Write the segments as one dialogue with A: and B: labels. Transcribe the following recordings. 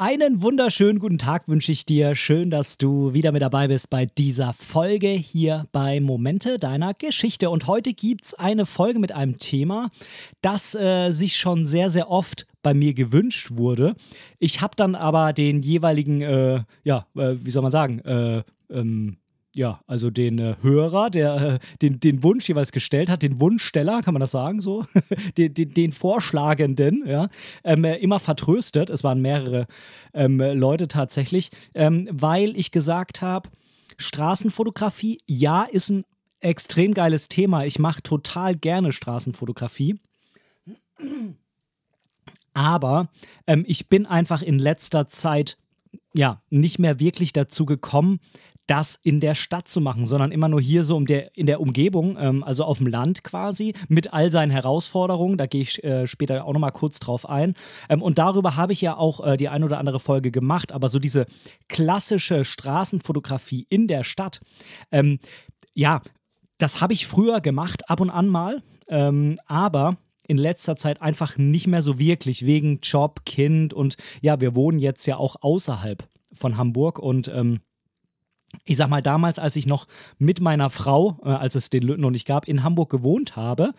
A: Einen wunderschönen guten Tag wünsche ich dir. Schön, dass du wieder mit dabei bist bei dieser Folge hier bei Momente deiner Geschichte. Und heute gibt es eine Folge mit einem Thema, das äh, sich schon sehr, sehr oft bei mir gewünscht wurde. Ich habe dann aber den jeweiligen, äh, ja, äh, wie soll man sagen, äh, ähm, ja, also den äh, Hörer, der äh, den, den Wunsch jeweils gestellt hat, den Wunschsteller, kann man das sagen so, den, den, den, Vorschlagenden, ja, ähm, äh, immer vertröstet. Es waren mehrere ähm, Leute tatsächlich, ähm, weil ich gesagt habe, Straßenfotografie, ja, ist ein extrem geiles Thema. Ich mache total gerne Straßenfotografie. Aber ähm, ich bin einfach in letzter Zeit ja nicht mehr wirklich dazu gekommen, das in der Stadt zu machen, sondern immer nur hier so um der, in der Umgebung, ähm, also auf dem Land quasi, mit all seinen Herausforderungen. Da gehe ich äh, später auch nochmal kurz drauf ein. Ähm, und darüber habe ich ja auch äh, die ein oder andere Folge gemacht, aber so diese klassische Straßenfotografie in der Stadt, ähm, ja, das habe ich früher gemacht, ab und an mal, ähm, aber in letzter Zeit einfach nicht mehr so wirklich wegen Job, Kind und ja, wir wohnen jetzt ja auch außerhalb von Hamburg und ähm, ich sag mal, damals, als ich noch mit meiner Frau, äh, als es den Löten noch nicht gab, in Hamburg gewohnt habe,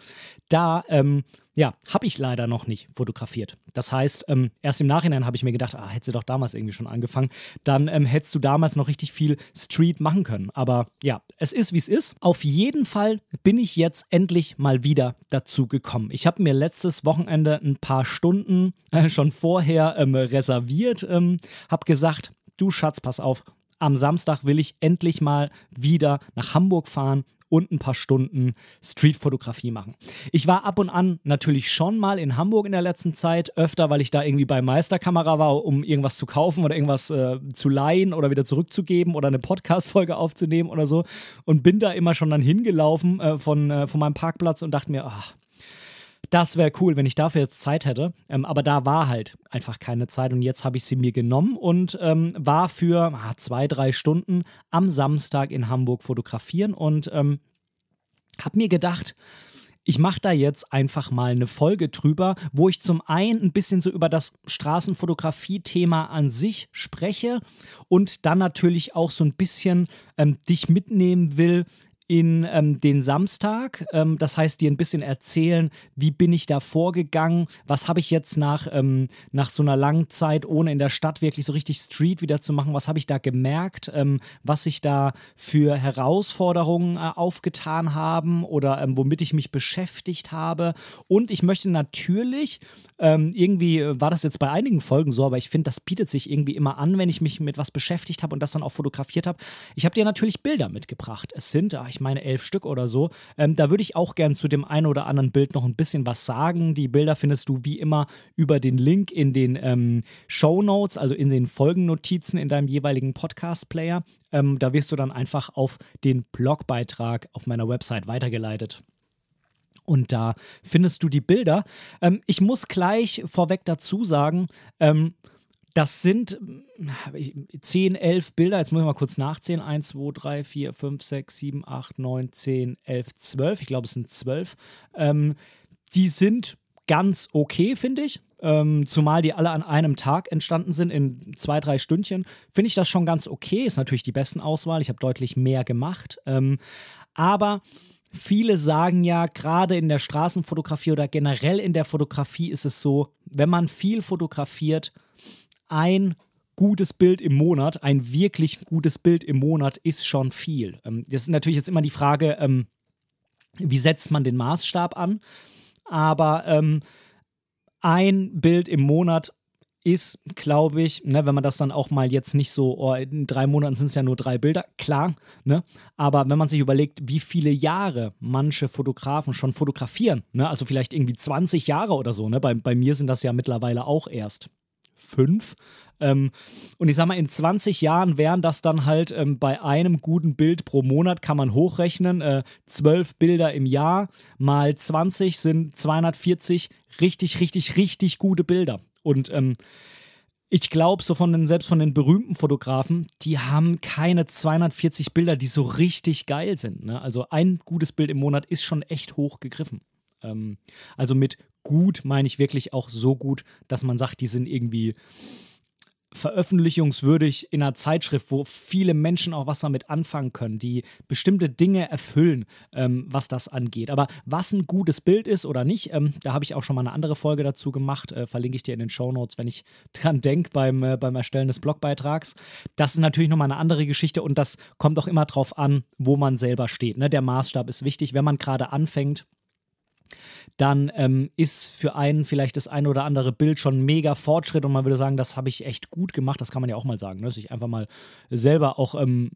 A: da, ähm, ja, habe ich leider noch nicht fotografiert. Das heißt, ähm, erst im Nachhinein habe ich mir gedacht, ah, hättest du doch damals irgendwie schon angefangen, dann ähm, hättest du damals noch richtig viel Street machen können. Aber ja, es ist, wie es ist. Auf jeden Fall bin ich jetzt endlich mal wieder dazu gekommen. Ich habe mir letztes Wochenende ein paar Stunden äh, schon vorher ähm, reserviert, ähm, habe gesagt, du Schatz, pass auf, am Samstag will ich endlich mal wieder nach Hamburg fahren und ein paar Stunden Streetfotografie machen. Ich war ab und an natürlich schon mal in Hamburg in der letzten Zeit, öfter, weil ich da irgendwie bei Meisterkamera war, um irgendwas zu kaufen oder irgendwas äh, zu leihen oder wieder zurückzugeben oder eine Podcast-Folge aufzunehmen oder so. Und bin da immer schon dann hingelaufen äh, von, äh, von meinem Parkplatz und dachte mir, ach, das wäre cool, wenn ich dafür jetzt Zeit hätte. Ähm, aber da war halt einfach keine Zeit und jetzt habe ich sie mir genommen und ähm, war für ah, zwei, drei Stunden am Samstag in Hamburg fotografieren und ähm, habe mir gedacht, ich mache da jetzt einfach mal eine Folge drüber, wo ich zum einen ein bisschen so über das Straßenfotografie-Thema an sich spreche und dann natürlich auch so ein bisschen ähm, dich mitnehmen will, in ähm, den Samstag. Ähm, das heißt, dir ein bisschen erzählen, wie bin ich da vorgegangen, was habe ich jetzt nach, ähm, nach so einer langen Zeit, ohne in der Stadt wirklich so richtig Street wieder zu machen, was habe ich da gemerkt, ähm, was sich da für Herausforderungen äh, aufgetan haben oder ähm, womit ich mich beschäftigt habe. Und ich möchte natürlich, ähm, irgendwie war das jetzt bei einigen Folgen so, aber ich finde, das bietet sich irgendwie immer an, wenn ich mich mit was beschäftigt habe und das dann auch fotografiert habe. Ich habe dir natürlich Bilder mitgebracht. Es sind, ach, ich ich meine elf Stück oder so. Ähm, da würde ich auch gern zu dem einen oder anderen Bild noch ein bisschen was sagen. Die Bilder findest du wie immer über den Link in den ähm, Show Notes, also in den Folgennotizen in deinem jeweiligen Podcast-Player. Ähm, da wirst du dann einfach auf den Blogbeitrag auf meiner Website weitergeleitet. Und da findest du die Bilder. Ähm, ich muss gleich vorweg dazu sagen, ähm, das sind 10, 11 Bilder. Jetzt muss ich mal kurz nachzählen. 1, 2, 3, 4, 5, 6, 7, 8, 9, 10, 11, 12. Ich glaube, es sind 12. Ähm, die sind ganz okay, finde ich. Ähm, zumal die alle an einem Tag entstanden sind, in zwei, drei Stündchen, finde ich das schon ganz okay. Ist natürlich die besten Auswahl. Ich habe deutlich mehr gemacht. Ähm, aber viele sagen ja, gerade in der Straßenfotografie oder generell in der Fotografie ist es so, wenn man viel fotografiert, ein gutes Bild im Monat, ein wirklich gutes Bild im Monat ist schon viel. Ähm, das ist natürlich jetzt immer die Frage, ähm, wie setzt man den Maßstab an? Aber ähm, ein Bild im Monat ist, glaube ich, ne, wenn man das dann auch mal jetzt nicht so, oh, in drei Monaten sind es ja nur drei Bilder, klar, ne? Aber wenn man sich überlegt, wie viele Jahre manche Fotografen schon fotografieren, ne? Also vielleicht irgendwie 20 Jahre oder so, ne? Bei, bei mir sind das ja mittlerweile auch erst fünf. Ähm, und ich sag mal, in 20 Jahren wären das dann halt ähm, bei einem guten Bild pro Monat, kann man hochrechnen, äh, 12 Bilder im Jahr mal 20 sind 240 richtig, richtig, richtig gute Bilder. Und ähm, ich glaube, so von den, selbst von den berühmten Fotografen, die haben keine 240 Bilder, die so richtig geil sind. Ne? Also ein gutes Bild im Monat ist schon echt hoch gegriffen. Ähm, also mit gut meine ich wirklich auch so gut, dass man sagt, die sind irgendwie veröffentlichungswürdig in einer Zeitschrift, wo viele Menschen auch was damit anfangen können, die bestimmte Dinge erfüllen, ähm, was das angeht. Aber was ein gutes Bild ist oder nicht, ähm, da habe ich auch schon mal eine andere Folge dazu gemacht, äh, verlinke ich dir in den Show Notes, wenn ich dran denke beim, äh, beim Erstellen des Blogbeitrags. Das ist natürlich nochmal eine andere Geschichte und das kommt auch immer drauf an, wo man selber steht. Ne? Der Maßstab ist wichtig, wenn man gerade anfängt dann ähm, ist für einen vielleicht das ein oder andere Bild schon mega Fortschritt und man würde sagen, das habe ich echt gut gemacht. Das kann man ja auch mal sagen, ne? sich einfach mal selber auch ähm,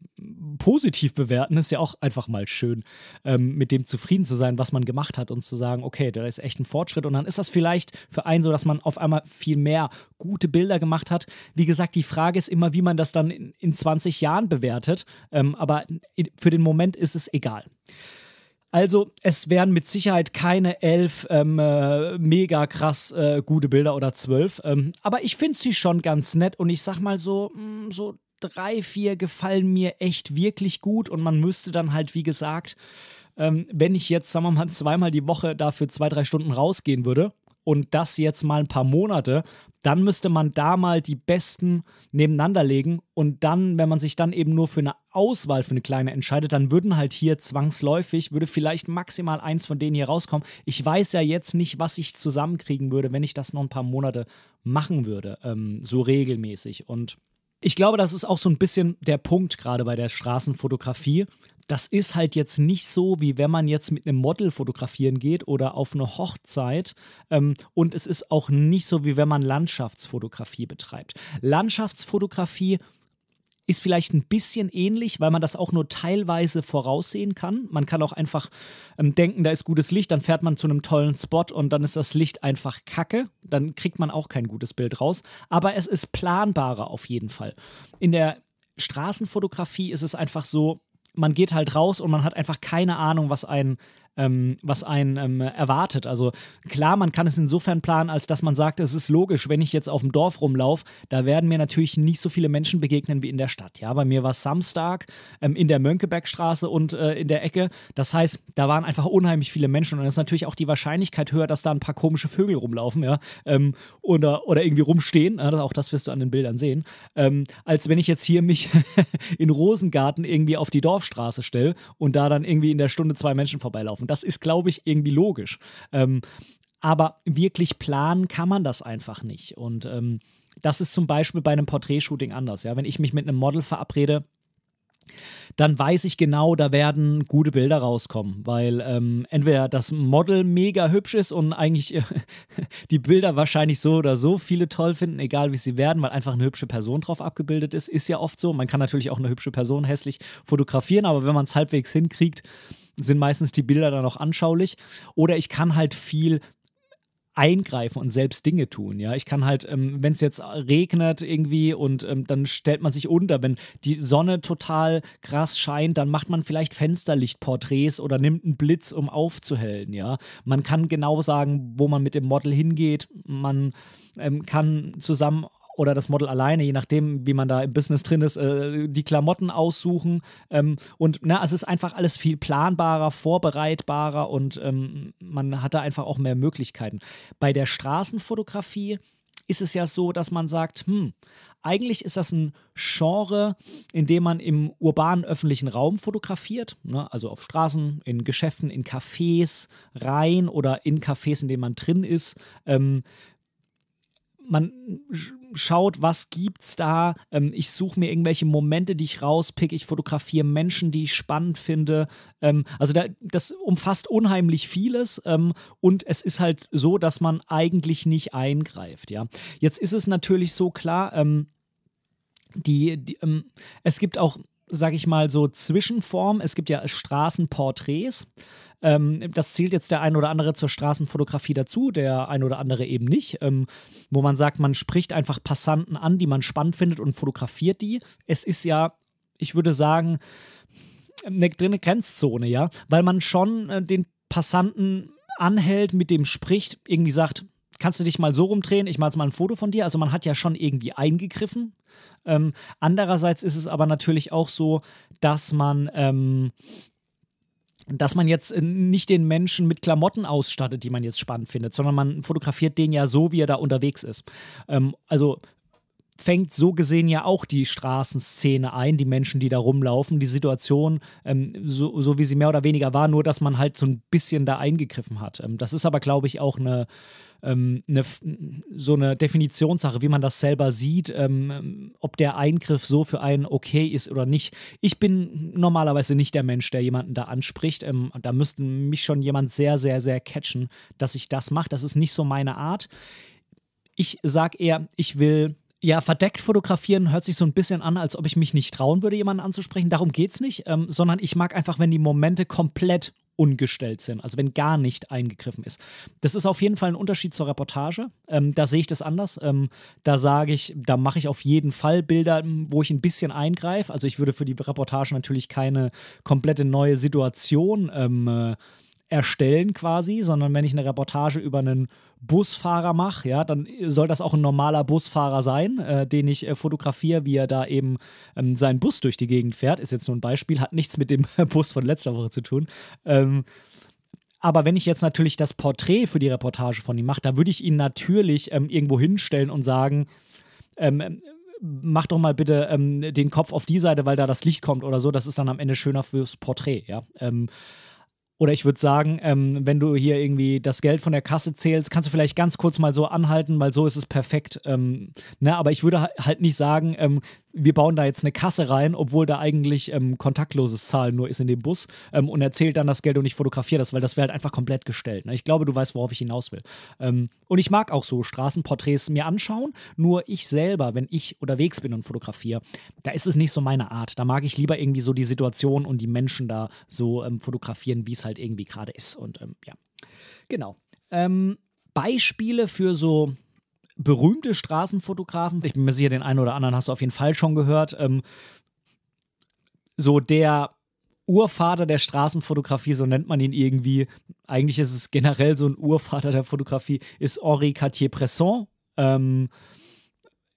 A: positiv bewerten, ist ja auch einfach mal schön, ähm, mit dem zufrieden zu sein, was man gemacht hat und zu sagen, okay, da ist echt ein Fortschritt und dann ist das vielleicht für einen so, dass man auf einmal viel mehr gute Bilder gemacht hat. Wie gesagt, die Frage ist immer, wie man das dann in, in 20 Jahren bewertet, ähm, aber für den Moment ist es egal. Also, es werden mit Sicherheit keine elf ähm, äh, mega krass äh, gute Bilder oder zwölf. Ähm, aber ich finde sie schon ganz nett und ich sag mal so, mh, mm, so drei, vier gefallen mir echt wirklich gut und man müsste dann halt, wie gesagt, ähm, wenn ich jetzt, sagen wir mal, zweimal die Woche dafür zwei, drei Stunden rausgehen würde und das jetzt mal ein paar Monate, dann müsste man da mal die besten nebeneinander legen und dann, wenn man sich dann eben nur für eine Auswahl für eine kleine entscheidet, dann würden halt hier zwangsläufig, würde vielleicht maximal eins von denen hier rauskommen. Ich weiß ja jetzt nicht, was ich zusammenkriegen würde, wenn ich das noch ein paar Monate machen würde, ähm, so regelmäßig. Und ich glaube, das ist auch so ein bisschen der Punkt gerade bei der Straßenfotografie, das ist halt jetzt nicht so, wie wenn man jetzt mit einem Model fotografieren geht oder auf eine Hochzeit. Ähm, und es ist auch nicht so, wie wenn man Landschaftsfotografie betreibt. Landschaftsfotografie ist vielleicht ein bisschen ähnlich, weil man das auch nur teilweise voraussehen kann. Man kann auch einfach ähm, denken, da ist gutes Licht, dann fährt man zu einem tollen Spot und dann ist das Licht einfach kacke. Dann kriegt man auch kein gutes Bild raus. Aber es ist planbarer auf jeden Fall. In der Straßenfotografie ist es einfach so, man geht halt raus und man hat einfach keine Ahnung, was ein ähm, was einen ähm, erwartet. Also klar, man kann es insofern planen, als dass man sagt, es ist logisch, wenn ich jetzt auf dem Dorf rumlaufe, da werden mir natürlich nicht so viele Menschen begegnen wie in der Stadt. Ja, bei mir war es Samstag ähm, in der Mönckebergstraße und äh, in der Ecke. Das heißt, da waren einfach unheimlich viele Menschen und dann ist natürlich auch die Wahrscheinlichkeit höher, dass da ein paar komische Vögel rumlaufen, ja, ähm, oder, oder irgendwie rumstehen. Ja, auch das wirst du an den Bildern sehen. Ähm, als wenn ich jetzt hier mich in Rosengarten irgendwie auf die Dorfstraße stelle und da dann irgendwie in der Stunde zwei Menschen vorbeilaufen laufen. Das ist, glaube ich, irgendwie logisch. Ähm, aber wirklich planen kann man das einfach nicht. Und ähm, das ist zum Beispiel bei einem Porträtshooting anders. Ja? Wenn ich mich mit einem Model verabrede, dann weiß ich genau, da werden gute Bilder rauskommen, weil ähm, entweder das Model mega hübsch ist und eigentlich äh, die Bilder wahrscheinlich so oder so viele toll finden, egal wie sie werden, weil einfach eine hübsche Person drauf abgebildet ist, ist ja oft so. Man kann natürlich auch eine hübsche Person hässlich fotografieren, aber wenn man es halbwegs hinkriegt, sind meistens die Bilder dann auch anschaulich. Oder ich kann halt viel eingreifen und selbst Dinge tun. Ja, ich kann halt, ähm, wenn es jetzt regnet irgendwie und ähm, dann stellt man sich unter, wenn die Sonne total krass scheint, dann macht man vielleicht Fensterlichtporträts oder nimmt einen Blitz, um aufzuhellen. Ja, man kann genau sagen, wo man mit dem Model hingeht. Man ähm, kann zusammen oder das Model alleine, je nachdem, wie man da im Business drin ist, äh, die Klamotten aussuchen. Ähm, und na, es ist einfach alles viel planbarer, vorbereitbarer und ähm, man hat da einfach auch mehr Möglichkeiten. Bei der Straßenfotografie ist es ja so, dass man sagt, hm, eigentlich ist das ein Genre, in dem man im urbanen öffentlichen Raum fotografiert, ne? also auf Straßen, in Geschäften, in Cafés rein oder in Cafés, in denen man drin ist. Ähm, man schaut, was gibt's da. Ähm, ich suche mir irgendwelche Momente, die ich rauspicke. Ich fotografiere Menschen, die ich spannend finde. Ähm, also da, das umfasst unheimlich vieles ähm, und es ist halt so, dass man eigentlich nicht eingreift. Ja, jetzt ist es natürlich so klar. Ähm, die, die ähm, es gibt auch sag ich mal, so Zwischenform. Es gibt ja Straßenporträts. Ähm, das zählt jetzt der ein oder andere zur Straßenfotografie dazu, der ein oder andere eben nicht. Ähm, wo man sagt, man spricht einfach Passanten an, die man spannend findet und fotografiert die. Es ist ja, ich würde sagen, eine, eine Grenzzone, ja, weil man schon äh, den Passanten anhält, mit dem spricht, irgendwie sagt, kannst du dich mal so rumdrehen, ich mache jetzt mal ein Foto von dir. Also man hat ja schon irgendwie eingegriffen. Ähm, andererseits ist es aber natürlich auch so, dass man ähm, dass man jetzt äh, nicht den Menschen mit Klamotten ausstattet, die man jetzt spannend findet, sondern man fotografiert den ja so, wie er da unterwegs ist. Ähm, also fängt so gesehen ja auch die Straßenszene ein, die Menschen, die da rumlaufen, die Situation, ähm, so, so wie sie mehr oder weniger war, nur dass man halt so ein bisschen da eingegriffen hat. Ähm, das ist aber, glaube ich, auch eine, ähm, eine, so eine Definitionssache, wie man das selber sieht, ähm, ob der Eingriff so für einen okay ist oder nicht. Ich bin normalerweise nicht der Mensch, der jemanden da anspricht. Ähm, da müsste mich schon jemand sehr, sehr, sehr catchen, dass ich das mache. Das ist nicht so meine Art. Ich sage eher, ich will ja, verdeckt fotografieren hört sich so ein bisschen an, als ob ich mich nicht trauen würde, jemanden anzusprechen. Darum geht es nicht, ähm, sondern ich mag einfach, wenn die Momente komplett ungestellt sind, also wenn gar nicht eingegriffen ist. Das ist auf jeden Fall ein Unterschied zur Reportage. Ähm, da sehe ich das anders. Ähm, da sage ich, da mache ich auf jeden Fall Bilder, wo ich ein bisschen eingreife. Also ich würde für die Reportage natürlich keine komplette neue Situation ähm, äh, erstellen quasi, sondern wenn ich eine Reportage über einen Busfahrer mache, ja, dann soll das auch ein normaler Busfahrer sein, äh, den ich äh, fotografiere, wie er da eben ähm, seinen Bus durch die Gegend fährt. Ist jetzt nur ein Beispiel, hat nichts mit dem Bus von letzter Woche zu tun. Ähm, aber wenn ich jetzt natürlich das Porträt für die Reportage von ihm mache, da würde ich ihn natürlich ähm, irgendwo hinstellen und sagen, ähm, mach doch mal bitte ähm, den Kopf auf die Seite, weil da das Licht kommt oder so. Das ist dann am Ende schöner fürs Porträt, ja. Oder ich würde sagen, ähm, wenn du hier irgendwie das Geld von der Kasse zählst, kannst du vielleicht ganz kurz mal so anhalten, weil so ist es perfekt. Ähm, ne? Aber ich würde halt nicht sagen, ähm, wir bauen da jetzt eine Kasse rein, obwohl da eigentlich ähm, kontaktloses Zahlen nur ist in dem Bus ähm, und erzählt dann das Geld und ich fotografiere das, weil das wäre halt einfach komplett gestellt. Ne? Ich glaube, du weißt, worauf ich hinaus will. Ähm, und ich mag auch so Straßenporträts mir anschauen, nur ich selber, wenn ich unterwegs bin und fotografiere, da ist es nicht so meine Art. Da mag ich lieber irgendwie so die Situation und die Menschen da so fotografieren, wie es halt irgendwie gerade ist. Und ähm, ja, genau. Ähm, Beispiele für so berühmte Straßenfotografen, ich bin mir sicher, den einen oder anderen hast du auf jeden Fall schon gehört, ähm, so der Urvater der Straßenfotografie, so nennt man ihn irgendwie. Eigentlich ist es generell so ein Urvater der Fotografie, ist Henri Cartier-Bresson. Ähm,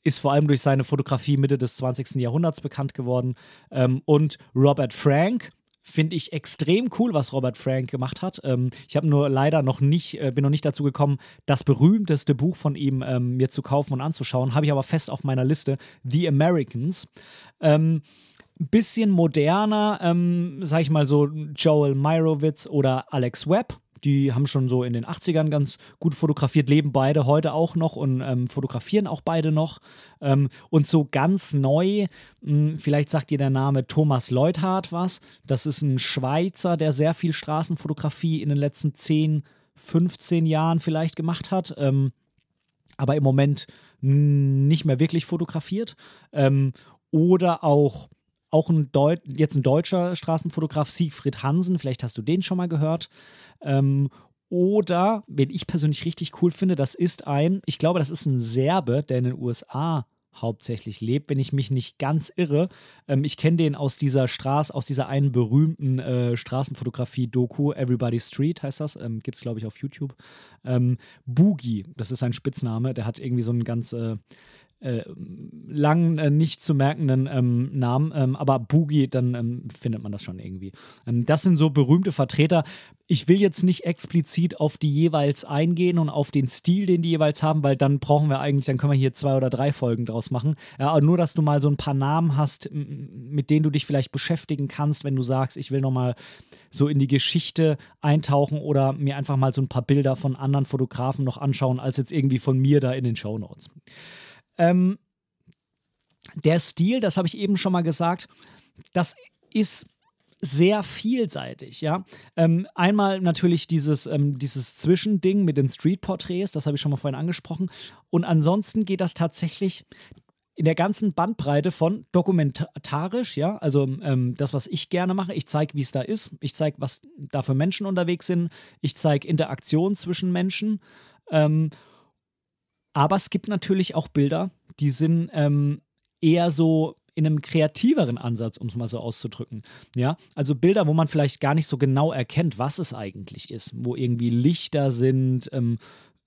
A: ist vor allem durch seine Fotografie Mitte des 20. Jahrhunderts bekannt geworden. Ähm, und Robert Frank, finde ich extrem cool, was Robert Frank gemacht hat. Ähm, ich habe nur leider noch nicht, äh, bin noch nicht dazu gekommen, das berühmteste Buch von ihm ähm, mir zu kaufen und anzuschauen. Habe ich aber fest auf meiner Liste. The Americans. Ähm, bisschen moderner, ähm, sag ich mal so, Joel Meyerowitz oder Alex Webb die haben schon so in den 80ern ganz gut fotografiert, leben beide heute auch noch und ähm, fotografieren auch beide noch. Ähm, und so ganz neu, mh, hm, vielleicht sagt dir der Name Thomas Leuthardt was. Das ist ein Schweizer, der sehr viel Straßenfotografie in den letzten 10, 15 Jahren vielleicht gemacht hat. Ähm, aber im Moment nicht mehr wirklich fotografiert. Ähm, oder auch auch ein Deut jetzt ein deutscher Straßenfotograf, Siegfried Hansen, vielleicht hast du den schon mal gehört. Ähm, oder, wen ich persönlich richtig cool finde, das ist ein, ich glaube, das ist ein Serbe, der in den USA hauptsächlich lebt, wenn ich mich nicht ganz irre. Ähm, ich kenne den aus dieser Straße, aus dieser einen berühmten äh, Straßenfotografie-Doku, Everybody Street heißt das, ähm, gibt es glaube ich auf YouTube. Ähm, Boogie, das ist sein Spitzname, der hat irgendwie so einen ganz äh, äh, lang äh, nicht zu merkenden ähm, Namen, ähm, aber Boogie, dann ähm, findet man das schon irgendwie. Ähm, das sind so berühmte Vertreter. Ich will jetzt nicht explizit auf die jeweils eingehen und auf den Stil, den die jeweils haben, weil dann brauchen wir eigentlich, dann können wir hier zwei oder drei Folgen draus machen. Ja, aber nur, dass du mal so ein paar Namen hast, mit denen du dich vielleicht beschäftigen kannst, wenn du sagst, ich will nochmal so in die Geschichte eintauchen oder mir einfach mal so ein paar Bilder von anderen Fotografen noch anschauen, als jetzt irgendwie von mir da in den Show Notes. Ähm, der Stil, das habe ich eben schon mal gesagt, das ist sehr vielseitig, ja. Ähm, einmal natürlich dieses, ähm, dieses Zwischending mit den Street-Porträts, das habe ich schon mal vorhin angesprochen. Und ansonsten geht das tatsächlich in der ganzen Bandbreite von dokumentarisch, ja, also ähm, das, was ich gerne mache, ich zeige, wie es da ist, ich zeige, was da für Menschen unterwegs sind, ich zeige Interaktion zwischen Menschen. Ähm, aber es gibt natürlich auch Bilder, die sind ähm, eher so in einem kreativeren Ansatz, um es mal so auszudrücken. Ja, also Bilder, wo man vielleicht gar nicht so genau erkennt, was es eigentlich ist, wo irgendwie Lichter sind, ähm,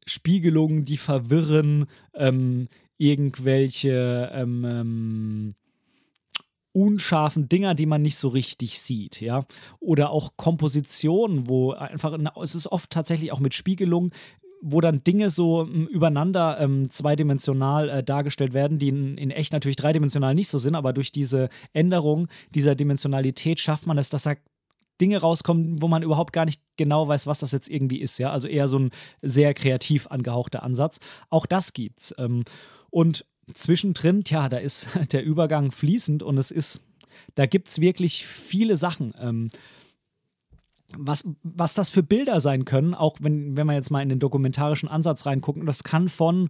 A: Spiegelungen, die verwirren, ähm, irgendwelche ähm, ähm, unscharfen Dinger, die man nicht so richtig sieht, ja. Oder auch Kompositionen, wo einfach, es ist oft tatsächlich auch mit Spiegelungen, wo dann Dinge so m, übereinander ähm, zweidimensional äh, dargestellt werden, die in, in, echt natürlich dreidimensional nicht so sind, aber durch diese Änderung dieser Dimensionalität schafft man es, dass er Dinge rauskommen, wo man überhaupt gar nicht genau weiß, was das jetzt irgendwie ist. Ja, also eher so ein sehr kreativ angehauchter Ansatz. Auch das gibt's. Ähm, und zwischendrin, tja, da ist der Übergang fließend und es ist, da gibt's wirklich viele Sachen. Ähm, was, was das für Bilder sein können, auch wenn, wenn wir jetzt mal in den dokumentarischen Ansatz reingucken, das kann von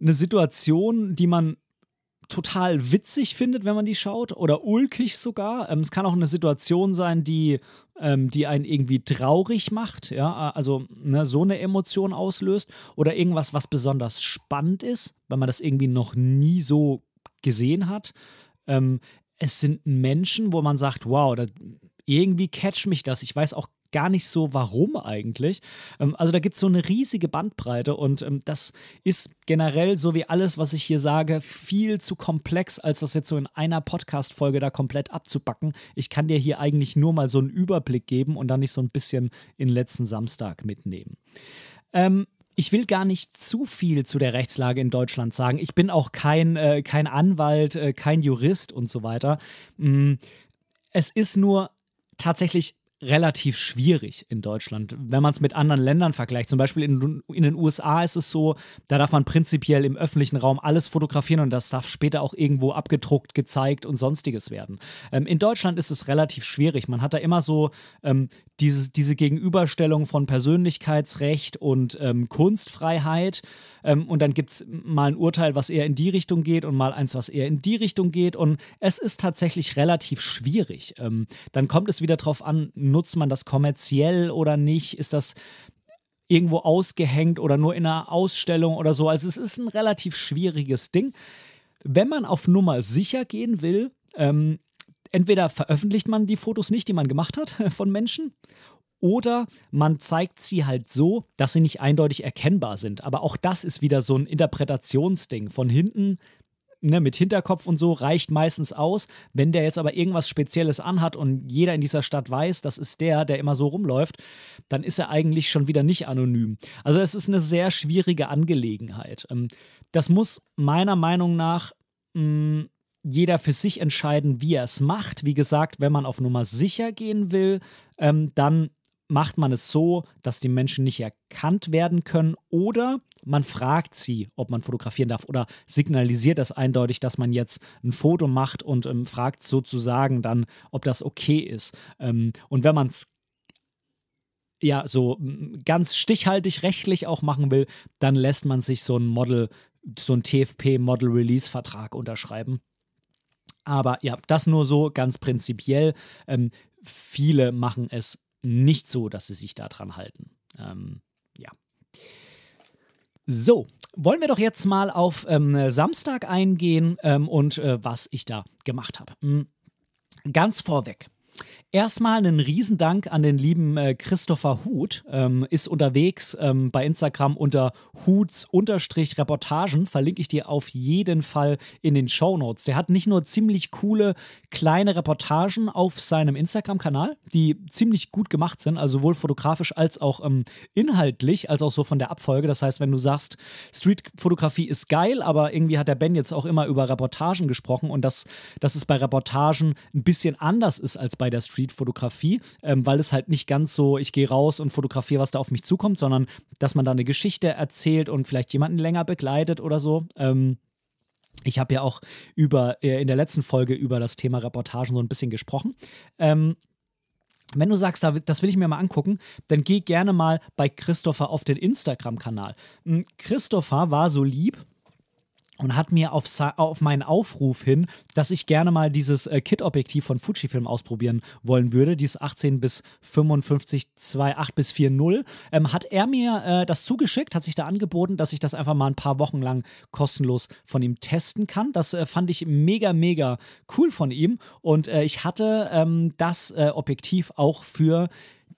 A: eine Situation, die man total witzig findet, wenn man die schaut, oder ulkig sogar. Ähm, es kann auch eine Situation sein, die, ähm, die einen irgendwie traurig macht, ja, also ne, so eine Emotion auslöst, oder irgendwas, was besonders spannend ist, weil man das irgendwie noch nie so gesehen hat. Ähm, es sind Menschen, wo man sagt, wow, da, irgendwie catch mich das. Ich weiß auch gar nicht so, warum eigentlich. Ähm, also da gibt es so eine riesige Bandbreite und ähm, das ist generell, so wie alles, was ich hier sage, viel zu komplex, als das jetzt so in einer Podcast-Folge da komplett abzupacken. Ich kann dir hier eigentlich nur mal so einen Überblick geben und dann nicht so ein bisschen in letzten Samstag mitnehmen. Ähm, ich will gar nicht zu viel zu der Rechtslage in Deutschland sagen. Ich bin auch kein, äh, kein Anwalt, äh, kein Jurist und so weiter. Mm, es ist nur tatsächlich relativ schwierig in Deutschland, wenn man es mit anderen Ländern vergleicht. Zum Beispiel in, in, den USA ist es so, da darf man prinzipiell im öffentlichen Raum alles fotografieren und das darf später auch irgendwo abgedruckt, gezeigt und sonstiges werden. Ähm, in Deutschland ist es relativ schwierig. Man hat da immer so ähm, diese, diese Gegenüberstellung von Persönlichkeitsrecht und ähm, Kunstfreiheit. Ähm, und dann gibt es mal ein Urteil, was eher in die Richtung geht und mal eins, was eher in die Richtung geht. Und es ist tatsächlich relativ schwierig. Ähm, dann kommt es wieder darauf an, nutzt man das kommerziell oder nicht? Ist das irgendwo ausgehängt oder nur in einer Ausstellung oder so? Also es ist ein relativ schwieriges Ding. Wenn man auf Nummer sicher gehen will, ähm, entweder veröffentlicht man die Fotos nicht, die man gemacht hat von Menschen, oder man zeigt sie halt so, dass sie nicht eindeutig erkennbar sind. Aber auch das ist wieder so ein Interpretationsding. Von hinten Ne, mit Hinterkopf und so reicht meistens aus. Wenn der jetzt aber irgendwas Spezielles anhat und jeder in dieser Stadt weiß, das ist der, der immer so rumläuft, dann ist er eigentlich schon wieder nicht anonym. Also es ist eine sehr schwierige Angelegenheit. Ähm, das muss meiner Meinung nach mh, jeder für sich entscheiden, wie er es macht. Wie gesagt, wenn man auf Nummer sicher gehen will, ähm, dann macht man es so, dass die Menschen nicht erkannt werden können oder man fragt sie, ob man fotografieren darf oder signalisiert das eindeutig, dass man jetzt ein Foto macht und ähm, fragt sozusagen dann, ob das okay ist. Ähm, und wenn man es ja so ganz stichhaltig rechtlich auch machen will, dann lässt man sich so ein Model, so ein TFP Model Release Vertrag unterschreiben. Aber ja, das nur so ganz prinzipiell. Ähm, viele machen es nicht so, dass sie sich daran halten. Ähm, ja. So, wollen wir doch jetzt mal auf ähm, Samstag eingehen ähm, und äh, was ich da gemacht habe. Hm. Ganz vorweg. Erstmal einen Riesendank an den lieben äh, Christopher Huth. Ähm, ist unterwegs ähm, bei Instagram unter Huths-Reportagen. Verlinke ich dir auf jeden Fall in den Show Notes. Der hat nicht nur ziemlich coole kleine Reportagen auf seinem Instagram-Kanal, die ziemlich gut gemacht sind, also sowohl fotografisch als auch ähm, inhaltlich, als auch so von der Abfolge. Das heißt, wenn du sagst, Street-Fotografie ist geil, aber irgendwie hat der Ben jetzt auch immer über Reportagen gesprochen und dass, dass es bei Reportagen ein bisschen anders ist als bei der Street Street-Fotografie, ähm, weil es halt nicht ganz so, ich gehe raus und fotografiere, was da auf mich zukommt, sondern dass man da eine Geschichte erzählt und vielleicht jemanden länger begleitet oder so. Ähm, ich habe ja auch über, äh, in der letzten Folge über das Thema Reportagen so ein bisschen gesprochen. Ähm, wenn du sagst, das will ich mir mal angucken, dann geh gerne mal bei Christopher auf den Instagram-Kanal. Hm, Christopher war so lieb und hat mir auf, auf meinen Aufruf hin, dass ich gerne mal dieses äh, Kit-Objektiv von Fujifilm ausprobieren wollen würde, dieses 18 bis 55 2.8 bis 4.0, ähm, hat er mir äh, das zugeschickt, hat sich da angeboten, dass ich das einfach mal ein paar Wochen lang kostenlos von ihm testen kann. Das äh, fand ich mega, mega cool von ihm und äh, ich hatte ähm, das äh, Objektiv auch für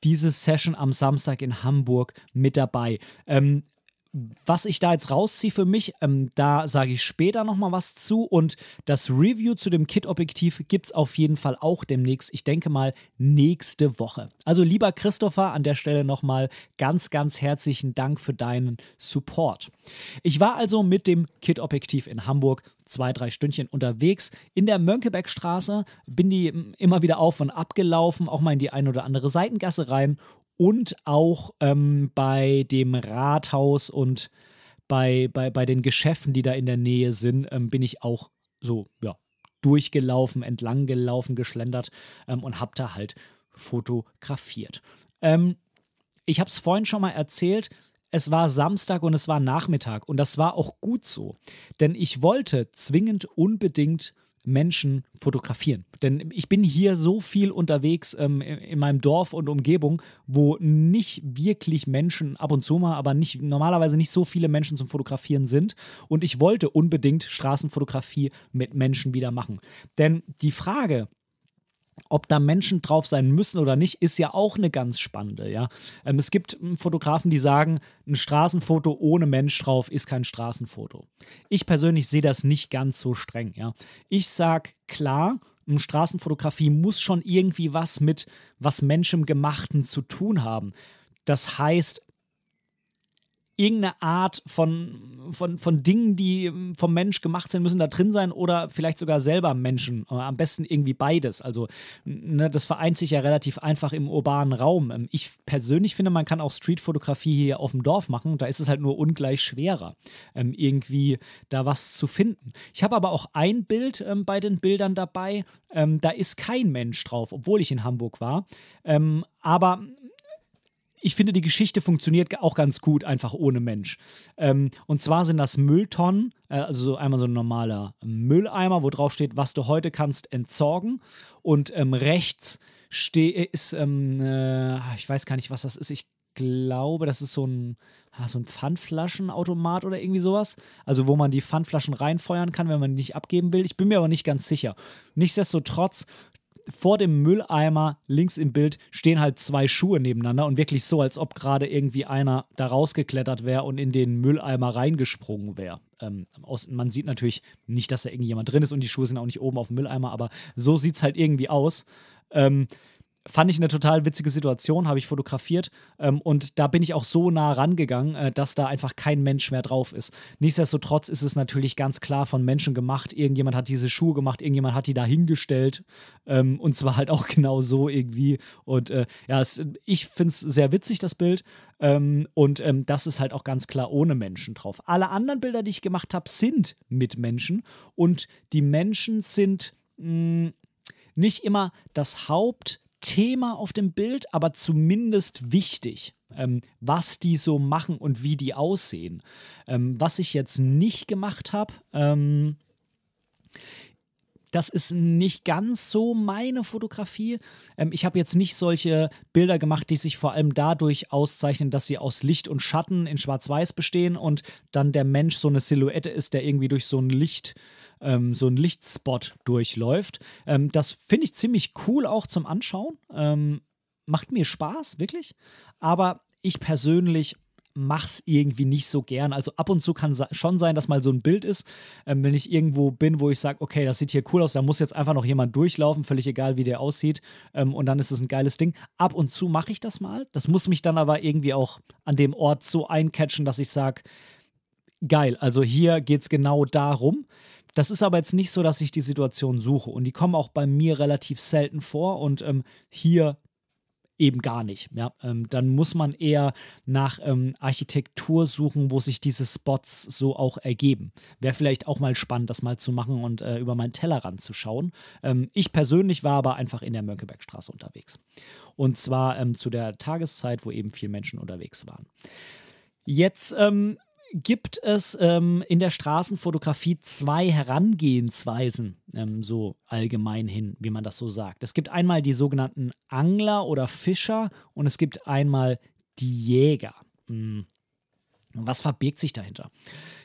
A: diese Session am Samstag in Hamburg mit dabei. Ähm, was ich da jetzt rausziehe für mich, ähm, da sage ich später nochmal was zu. Und das Review zu dem Kit-Objektiv gibt es auf jeden Fall auch demnächst. Ich denke mal nächste Woche. Also lieber Christopher, an der Stelle nochmal ganz, ganz herzlichen Dank für deinen Support. Ich war also mit dem Kit-Objektiv in Hamburg zwei, drei Stündchen unterwegs in der Mönckebergstraße, bin die immer wieder auf und ab gelaufen, auch mal in die ein oder andere Seitengasse rein und auch ähm, bei dem Rathaus und bei, bei, bei den Geschäften, die da in der Nähe sind, ähm, bin ich auch so, ja, durchgelaufen, entlang gelaufen, geschlendert ähm, und habe da halt fotografiert. Ähm, ich habe es vorhin schon mal erzählt, es war Samstag und es war Nachmittag und das war auch gut so, denn ich wollte zwingend unbedingt Menschen fotografieren. Denn ich bin hier so viel unterwegs ähm, in meinem Dorf und Umgebung, wo nicht wirklich Menschen ab und zu mal, aber nicht normalerweise nicht so viele Menschen zum Fotografieren sind. Und ich wollte unbedingt Straßenfotografie mit Menschen wieder machen. Denn die Frage, ob da Menschen drauf sein müssen oder nicht, ist ja auch eine ganz spannende. Ja? Ähm, es gibt hm, Fotografen, die sagen, ein Straßenfoto ohne Mensch drauf ist kein Straßenfoto. Ich persönlich sehe das nicht ganz so streng. Ja? Ich sage klar, Straßenfotografie muss schon irgendwie was mit was Menschengemachten zu tun haben. Das heißt, irgendeine Art von, von, von Dingen, die vom Mensch gemacht sind, müssen da drin sein oder vielleicht sogar selber Menschen. Am besten irgendwie beides. Also ne, das vereint sich ja relativ einfach im urbanen Raum. Ähm, ich persönlich finde, man kann auch Streetfotografie hier auf dem Dorf machen. Da ist es halt nur ungleich schwerer, ähm, irgendwie da was zu finden. Ich habe aber auch ein Bild ähm, bei den Bildern dabei. da ist kein Mensch drauf, obwohl ich in Hamburg war. aber ich finde, die Geschichte funktioniert auch ganz gut, einfach ohne Mensch. Ähm, und zwar sind das Mülltonnen, äh, also einmal so ein normaler Mülleimer, wo drauf steht, was du heute kannst entsorgen. Und ähm, rechts steht, ist, ähm, äh, ich weiß gar nicht, was das ist. Ich glaube, das ist so ein, so ein Pfandflaschenautomat oder irgendwie sowas. Also, wo man die Pfandflaschen reinfeuern kann, wenn man die nicht abgeben will. Ich bin mir aber nicht ganz sicher. Nichtsdestotrotz vor dem Mülleimer links im Bild stehen halt zwei Schuhe nebeneinander und wirklich so, als ob gerade irgendwie einer da rausgeklettert wäre und in den Mülleimer reingesprungen wäre. Ähm, man sieht natürlich nicht, dass da irgendjemand drin ist und die Schuhe sind auch nicht oben auf dem Mülleimer, aber so sieht es halt irgendwie aus. Ähm, fand ich eine total witzige Situation, habe ich fotografiert ähm, und da bin ich auch so nah rangegangen, äh, dass da einfach kein Mensch mehr drauf ist. Nichtsdestotrotz ist es natürlich ganz klar von Menschen gemacht. Irgendjemand hat diese Schuhe gemacht, irgendjemand hat die da hingestellt ähm, und zwar halt auch genau so irgendwie. Und äh, ja, es, ich finde es sehr witzig, das Bild. Ähm, und ähm, das ist halt auch ganz klar ohne Menschen drauf. Alle anderen Bilder, die ich gemacht habe, sind mit Menschen und die Menschen sind mh, mm, nicht immer das Haupt- Thema auf dem Bild, aber zumindest wichtig, ähm, was die so machen und wie die aussehen. Ähm, was ich jetzt nicht gemacht habe, ähm, das ist nicht ganz so meine Fotografie. Ähm, ich habe jetzt nicht solche Bilder gemacht, die sich vor allem dadurch auszeichnen, dass sie aus Licht und Schatten in Schwarz-Weiß bestehen und dann der Mensch so eine Silhouette ist, der irgendwie durch so ein Licht ähm, so ein Lichtspot durchläuft. Ähm, das finde ich ziemlich cool auch zum Anschauen. Ähm, macht mir Spaß, wirklich. Aber ich persönlich mach's irgendwie nicht so gern. Also ab und zu kann schon sein, dass mal so ein Bild ist, ähm, wenn ich irgendwo bin, wo ich sage, okay, das sieht hier cool aus, da muss jetzt einfach noch jemand durchlaufen, völlig egal, wie der aussieht. Ähm, und dann ist es ein geiles Ding. Ab und zu mache ich das mal. Das muss mich dann aber irgendwie auch an dem Ort so eincatchen, dass ich sage, geil, also hier geht es genau darum. Das ist aber jetzt nicht so, dass ich die Situation suche und die kommen auch bei mir relativ selten vor und ähm, hier eben gar nicht. Ja? Ähm, dann muss man eher nach ähm, Architektur suchen, wo sich diese Spots so auch ergeben. Wäre vielleicht auch mal spannend, das mal zu machen und äh, über meinen Tellerrand zu schauen. Ähm, ich persönlich war aber einfach in der Mönckebergstraße unterwegs. Und zwar ähm, zu der Tageszeit, wo eben viele Menschen unterwegs waren. Jetzt ähm, gibt es ähm, in der Straßenfotografie zwei Herangehensweisen, ähm, so allgemein hin, wie man das so sagt. Es gibt einmal die sogenannten Angler oder Fischer und es gibt einmal die Jäger. Hm. Was verbirgt sich dahinter?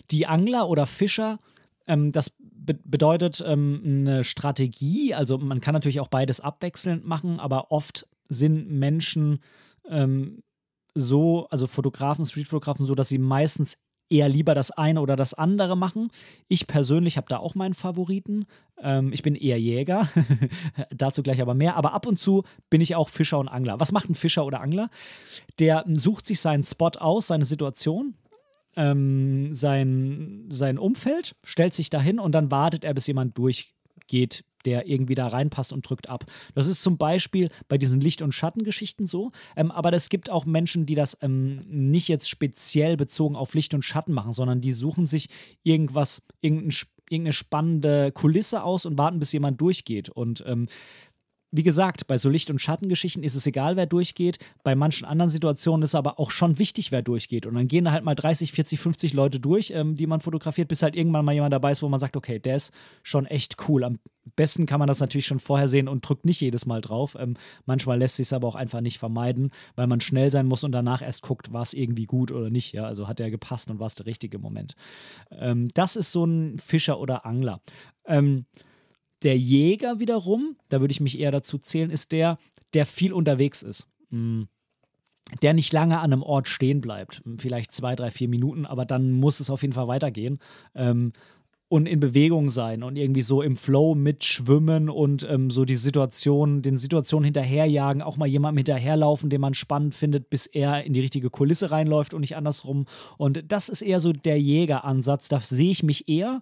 A: Die Angler oder Fischer, ähm, das be bedeutet ähm, eine Strategie, also man kann natürlich auch beides abwechselnd machen, aber oft sind Menschen ähm, so, also Fotografen, Streetfotografen, so, dass sie meistens eher lieber das eine oder das andere machen. Ich persönlich habe da auch meinen Favoriten. Ähm, ich bin eher Jäger, dazu gleich aber mehr. Aber ab und zu bin ich auch Fischer und Angler. Was macht ein Fischer oder Angler? Der sucht sich seinen Spot aus, seine Situation, ähm, sein, sein Umfeld, stellt sich dahin und dann wartet er, bis jemand durchgeht, der irgendwie da reinpasst und drückt ab. Das ist zum Beispiel bei diesen Licht- und Schattengeschichten so. Ähm, aber es gibt auch Menschen, die das ähm, nicht jetzt speziell bezogen auf Licht und Schatten machen, sondern die suchen sich irgendwas, irgendein, irgendeine spannende Kulisse aus und warten, bis jemand durchgeht. Und ähm, wie gesagt, bei so Licht- und Schattengeschichten ist es egal, wer durchgeht. Bei manchen anderen Situationen ist es aber auch schon wichtig, wer durchgeht. Und dann gehen halt mal 30, 40, 50 Leute durch, ähm, die man fotografiert, bis halt irgendwann mal jemand dabei ist, wo man sagt, okay, der ist schon echt cool. Am besten kann man das natürlich schon vorher sehen und drückt nicht jedes Mal drauf. Ähm, manchmal lässt sich es aber auch einfach nicht vermeiden, weil man schnell sein muss und danach erst guckt, war es irgendwie gut oder nicht. Ja? Also hat er gepasst und war es der richtige Moment. Ähm, das ist so ein Fischer oder Angler. Ähm, der Jäger wiederum, da würde ich mich eher dazu zählen, ist der, der viel unterwegs ist. Hm. Der nicht lange an einem Ort stehen bleibt. Vielleicht zwei, drei, vier Minuten, aber dann muss es auf jeden Fall weitergehen. Ähm, und in Bewegung sein und irgendwie so im Flow mitschwimmen und ähm, so die Situation, den Situationen hinterherjagen, auch mal jemandem hinterherlaufen, den man spannend findet, bis er in die richtige Kulisse reinläuft und nicht andersrum. Und das ist eher so der Jägeransatz. Da sehe ich mich eher.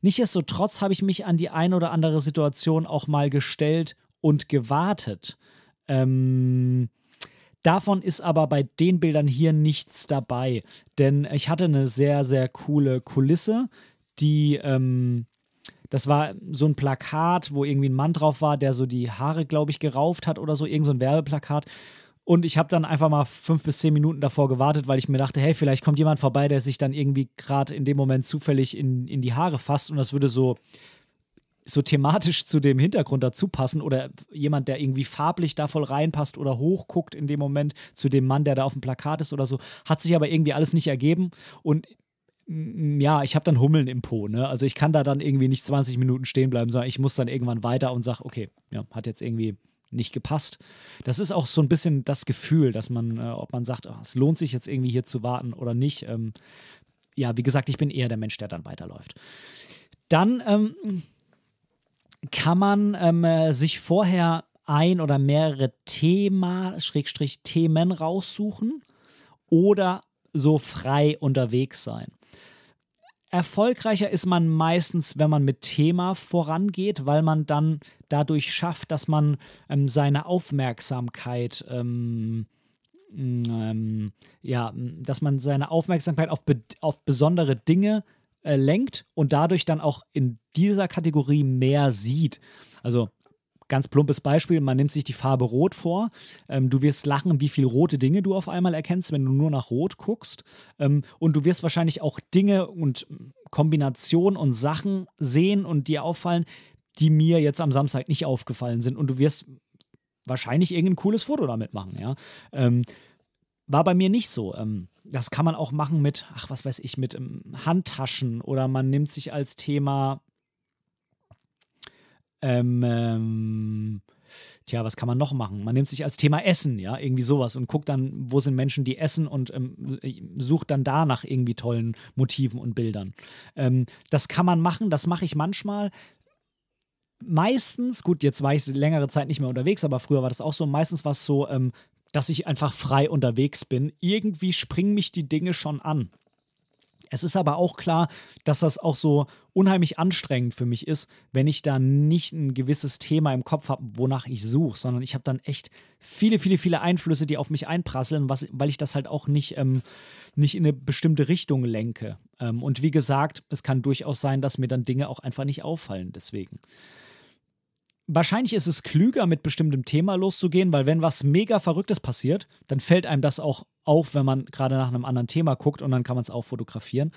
A: Nichtsdestotrotz habe ich mich an die ein oder andere Situation auch mal gestellt und gewartet. Ähm, Davon ist aber bei den Bildern hier nichts dabei, denn ich hatte eine sehr, sehr coole Kulisse, die, ähm, das war so ein Plakat, wo irgendwie ein Mann drauf war, der so die Haare, glaube ich, gerauft hat oder so, irgend so ein Werbeplakat. Und ich habe dann einfach mal fünf bis zehn Minuten davor gewartet, weil ich mir dachte, hey, vielleicht kommt jemand vorbei, der sich dann irgendwie gerade in dem Moment zufällig in, in die Haare fasst und das würde so, so thematisch zu dem Hintergrund dazu passen oder jemand, der irgendwie farblich da voll reinpasst oder hochguckt in dem Moment zu dem Mann, der da auf dem Plakat ist oder so. Hat sich aber irgendwie alles nicht ergeben und mm, ja, ich habe dann Hummeln im Po, ne? Also ich kann da dann irgendwie nicht 20 Minuten stehen bleiben, sondern ich muss dann irgendwann weiter und sage, okay, ja, hat jetzt irgendwie nicht gepasst. Das ist auch so ein bisschen das Gefühl, dass man, äh, ob man sagt, oh, es lohnt sich jetzt irgendwie hier zu warten oder nicht. Ähm, ja, wie gesagt, ich bin eher der Mensch, der dann weiterläuft. Dann ähm, kann man ähm, äh, sich vorher ein oder mehrere Thema, Schrägstrich Themen raussuchen oder so frei unterwegs sein. Erfolgreicher ist man meistens, wenn man mit Thema vorangeht, weil man dann dadurch schafft, dass man ähm, seine Aufmerksamkeit, ähm, ähm, ja, dass man seine Aufmerksamkeit auf, be auf besondere Dinge äh, lenkt und dadurch dann auch in dieser Kategorie mehr sieht. Also Ganz plumpes Beispiel, man nimmt sich die Farbe Rot vor. Ähm, du wirst lachen, wie viele rote Dinge du auf einmal erkennst, wenn du nur nach Rot guckst. Ähm, und du wirst wahrscheinlich auch Dinge und Kombinationen und Sachen sehen und dir auffallen, die mir jetzt am Samstag nicht aufgefallen sind. Und du wirst wahrscheinlich irgendein cooles Foto damit machen, ja. Ähm, war bei mir nicht so. Ähm, das kann man auch machen mit, ach, was weiß ich, mit ähm, Handtaschen oder man nimmt sich als Thema ähm, ähm, tja, was kann man noch machen? Man nimmt sich als Thema Essen, ja, irgendwie sowas und guckt dann, wo sind Menschen, die essen und ähm, sucht dann da nach irgendwie tollen Motiven und Bildern. Ähm, das kann man machen, das mache ich manchmal. Meistens, gut, jetzt war ich längere Zeit nicht mehr unterwegs, aber früher war das auch so. Meistens war es so, ähm, dass ich einfach frei unterwegs bin. Irgendwie springen mich die Dinge schon an. Es ist aber auch klar, dass das auch so unheimlich anstrengend für mich ist, wenn ich da nicht ein gewisses Thema im Kopf habe, wonach ich suche, sondern ich habe dann echt viele, viele, viele Einflüsse, die auf mich einprasseln, was, weil ich das halt auch nicht, ähm, nicht in eine bestimmte Richtung lenke. Ähm, und wie gesagt, es kann durchaus sein, dass mir dann Dinge auch einfach nicht auffallen deswegen wahrscheinlich ist es klüger, mit bestimmtem Thema loszugehen, weil wenn was mega Verrücktes passiert, dann fällt einem das auch auch wenn man gerade nach einem anderen Thema guckt und dann kann man es auch fotografieren.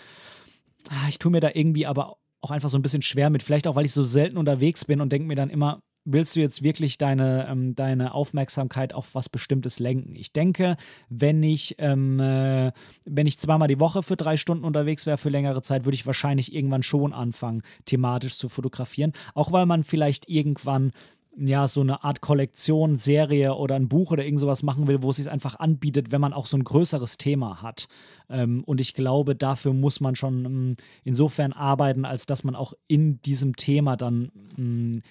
A: Ah, ich tue mir da irgendwie aber auch einfach so ein bisschen schwer mit. Vielleicht auch, weil ich so selten unterwegs bin und denke mir dann immer, willst du jetzt wirklich deine, ähm, deine Aufmerksamkeit auf was Bestimmtes lenken? Ich denke, wenn ich, ähm, äh, wenn ich zweimal die Woche für drei Stunden unterwegs wäre für längere Zeit, würde ich wahrscheinlich irgendwann schon anfangen, thematisch zu fotografieren. Auch weil man vielleicht irgendwann ja, so eine Art Kollektion, Serie oder ein Buch oder irgend sowas machen will, wo es sich einfach anbietet, wenn man auch so ein größeres Thema hat. Ähm, und ich glaube, dafür muss man schon ähm, insofern arbeiten, als dass man auch in diesem Thema dann ähm,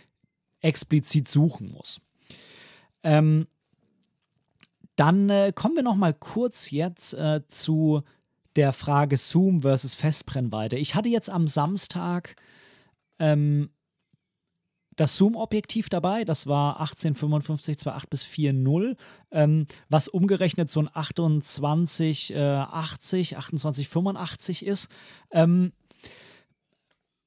A: explizit suchen muss. Ähm, dann äh, kommen wir noch mal kurz jetzt äh, zu der Frage Zoom versus Festbrennweite. Ich hatte jetzt am Samstag ähm, das Zoom-Objektiv dabei, das war 1855 28 bis 4.0, ähm, was umgerechnet so ein 2880, äh, 2885 ist. Ähm,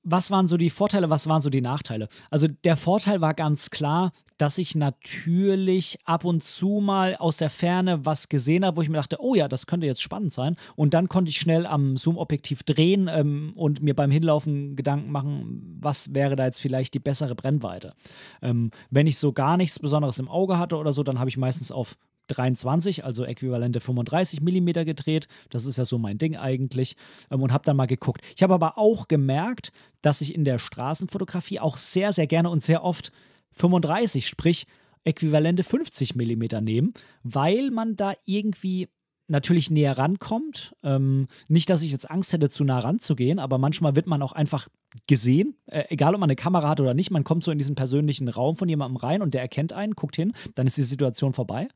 A: was waren so die Vorteile, was waren so die Nachteile? Also der Vorteil war ganz klar, dass ich natürlich ab und zu mal aus der Ferne was gesehen habe, wo ich mir dachte, oh ja, das könnte jetzt spannend sein. Und dann konnte ich schnell am Zoom-Objektiv drehen ähm, und mir beim Hinlaufen Gedanken machen, was wäre da jetzt vielleicht die bessere Brennweite. Ähm, wenn ich so gar nichts Besonderes im Auge hatte oder so, dann habe ich meistens auf 23, also äquivalente 35 mm gedreht. Das ist ja so mein Ding eigentlich. Ähm, und habe dann mal geguckt. Ich habe aber auch gemerkt, dass ich in der Straßenfotografie auch sehr, sehr gerne und sehr oft 35, sprich äquivalente 50 mm nehme, weil man da irgendwie natürlich näher rankommt. Ähm, nicht, dass ich jetzt Angst hätte, zu nah ranzugehen, aber manchmal wird man auch einfach gesehen, äh, egal ob man eine Kamera hat oder nicht. Man kommt so in diesen persönlichen Raum von jemandem rein und der erkennt einen, guckt hin, dann ist die Situation vorbei.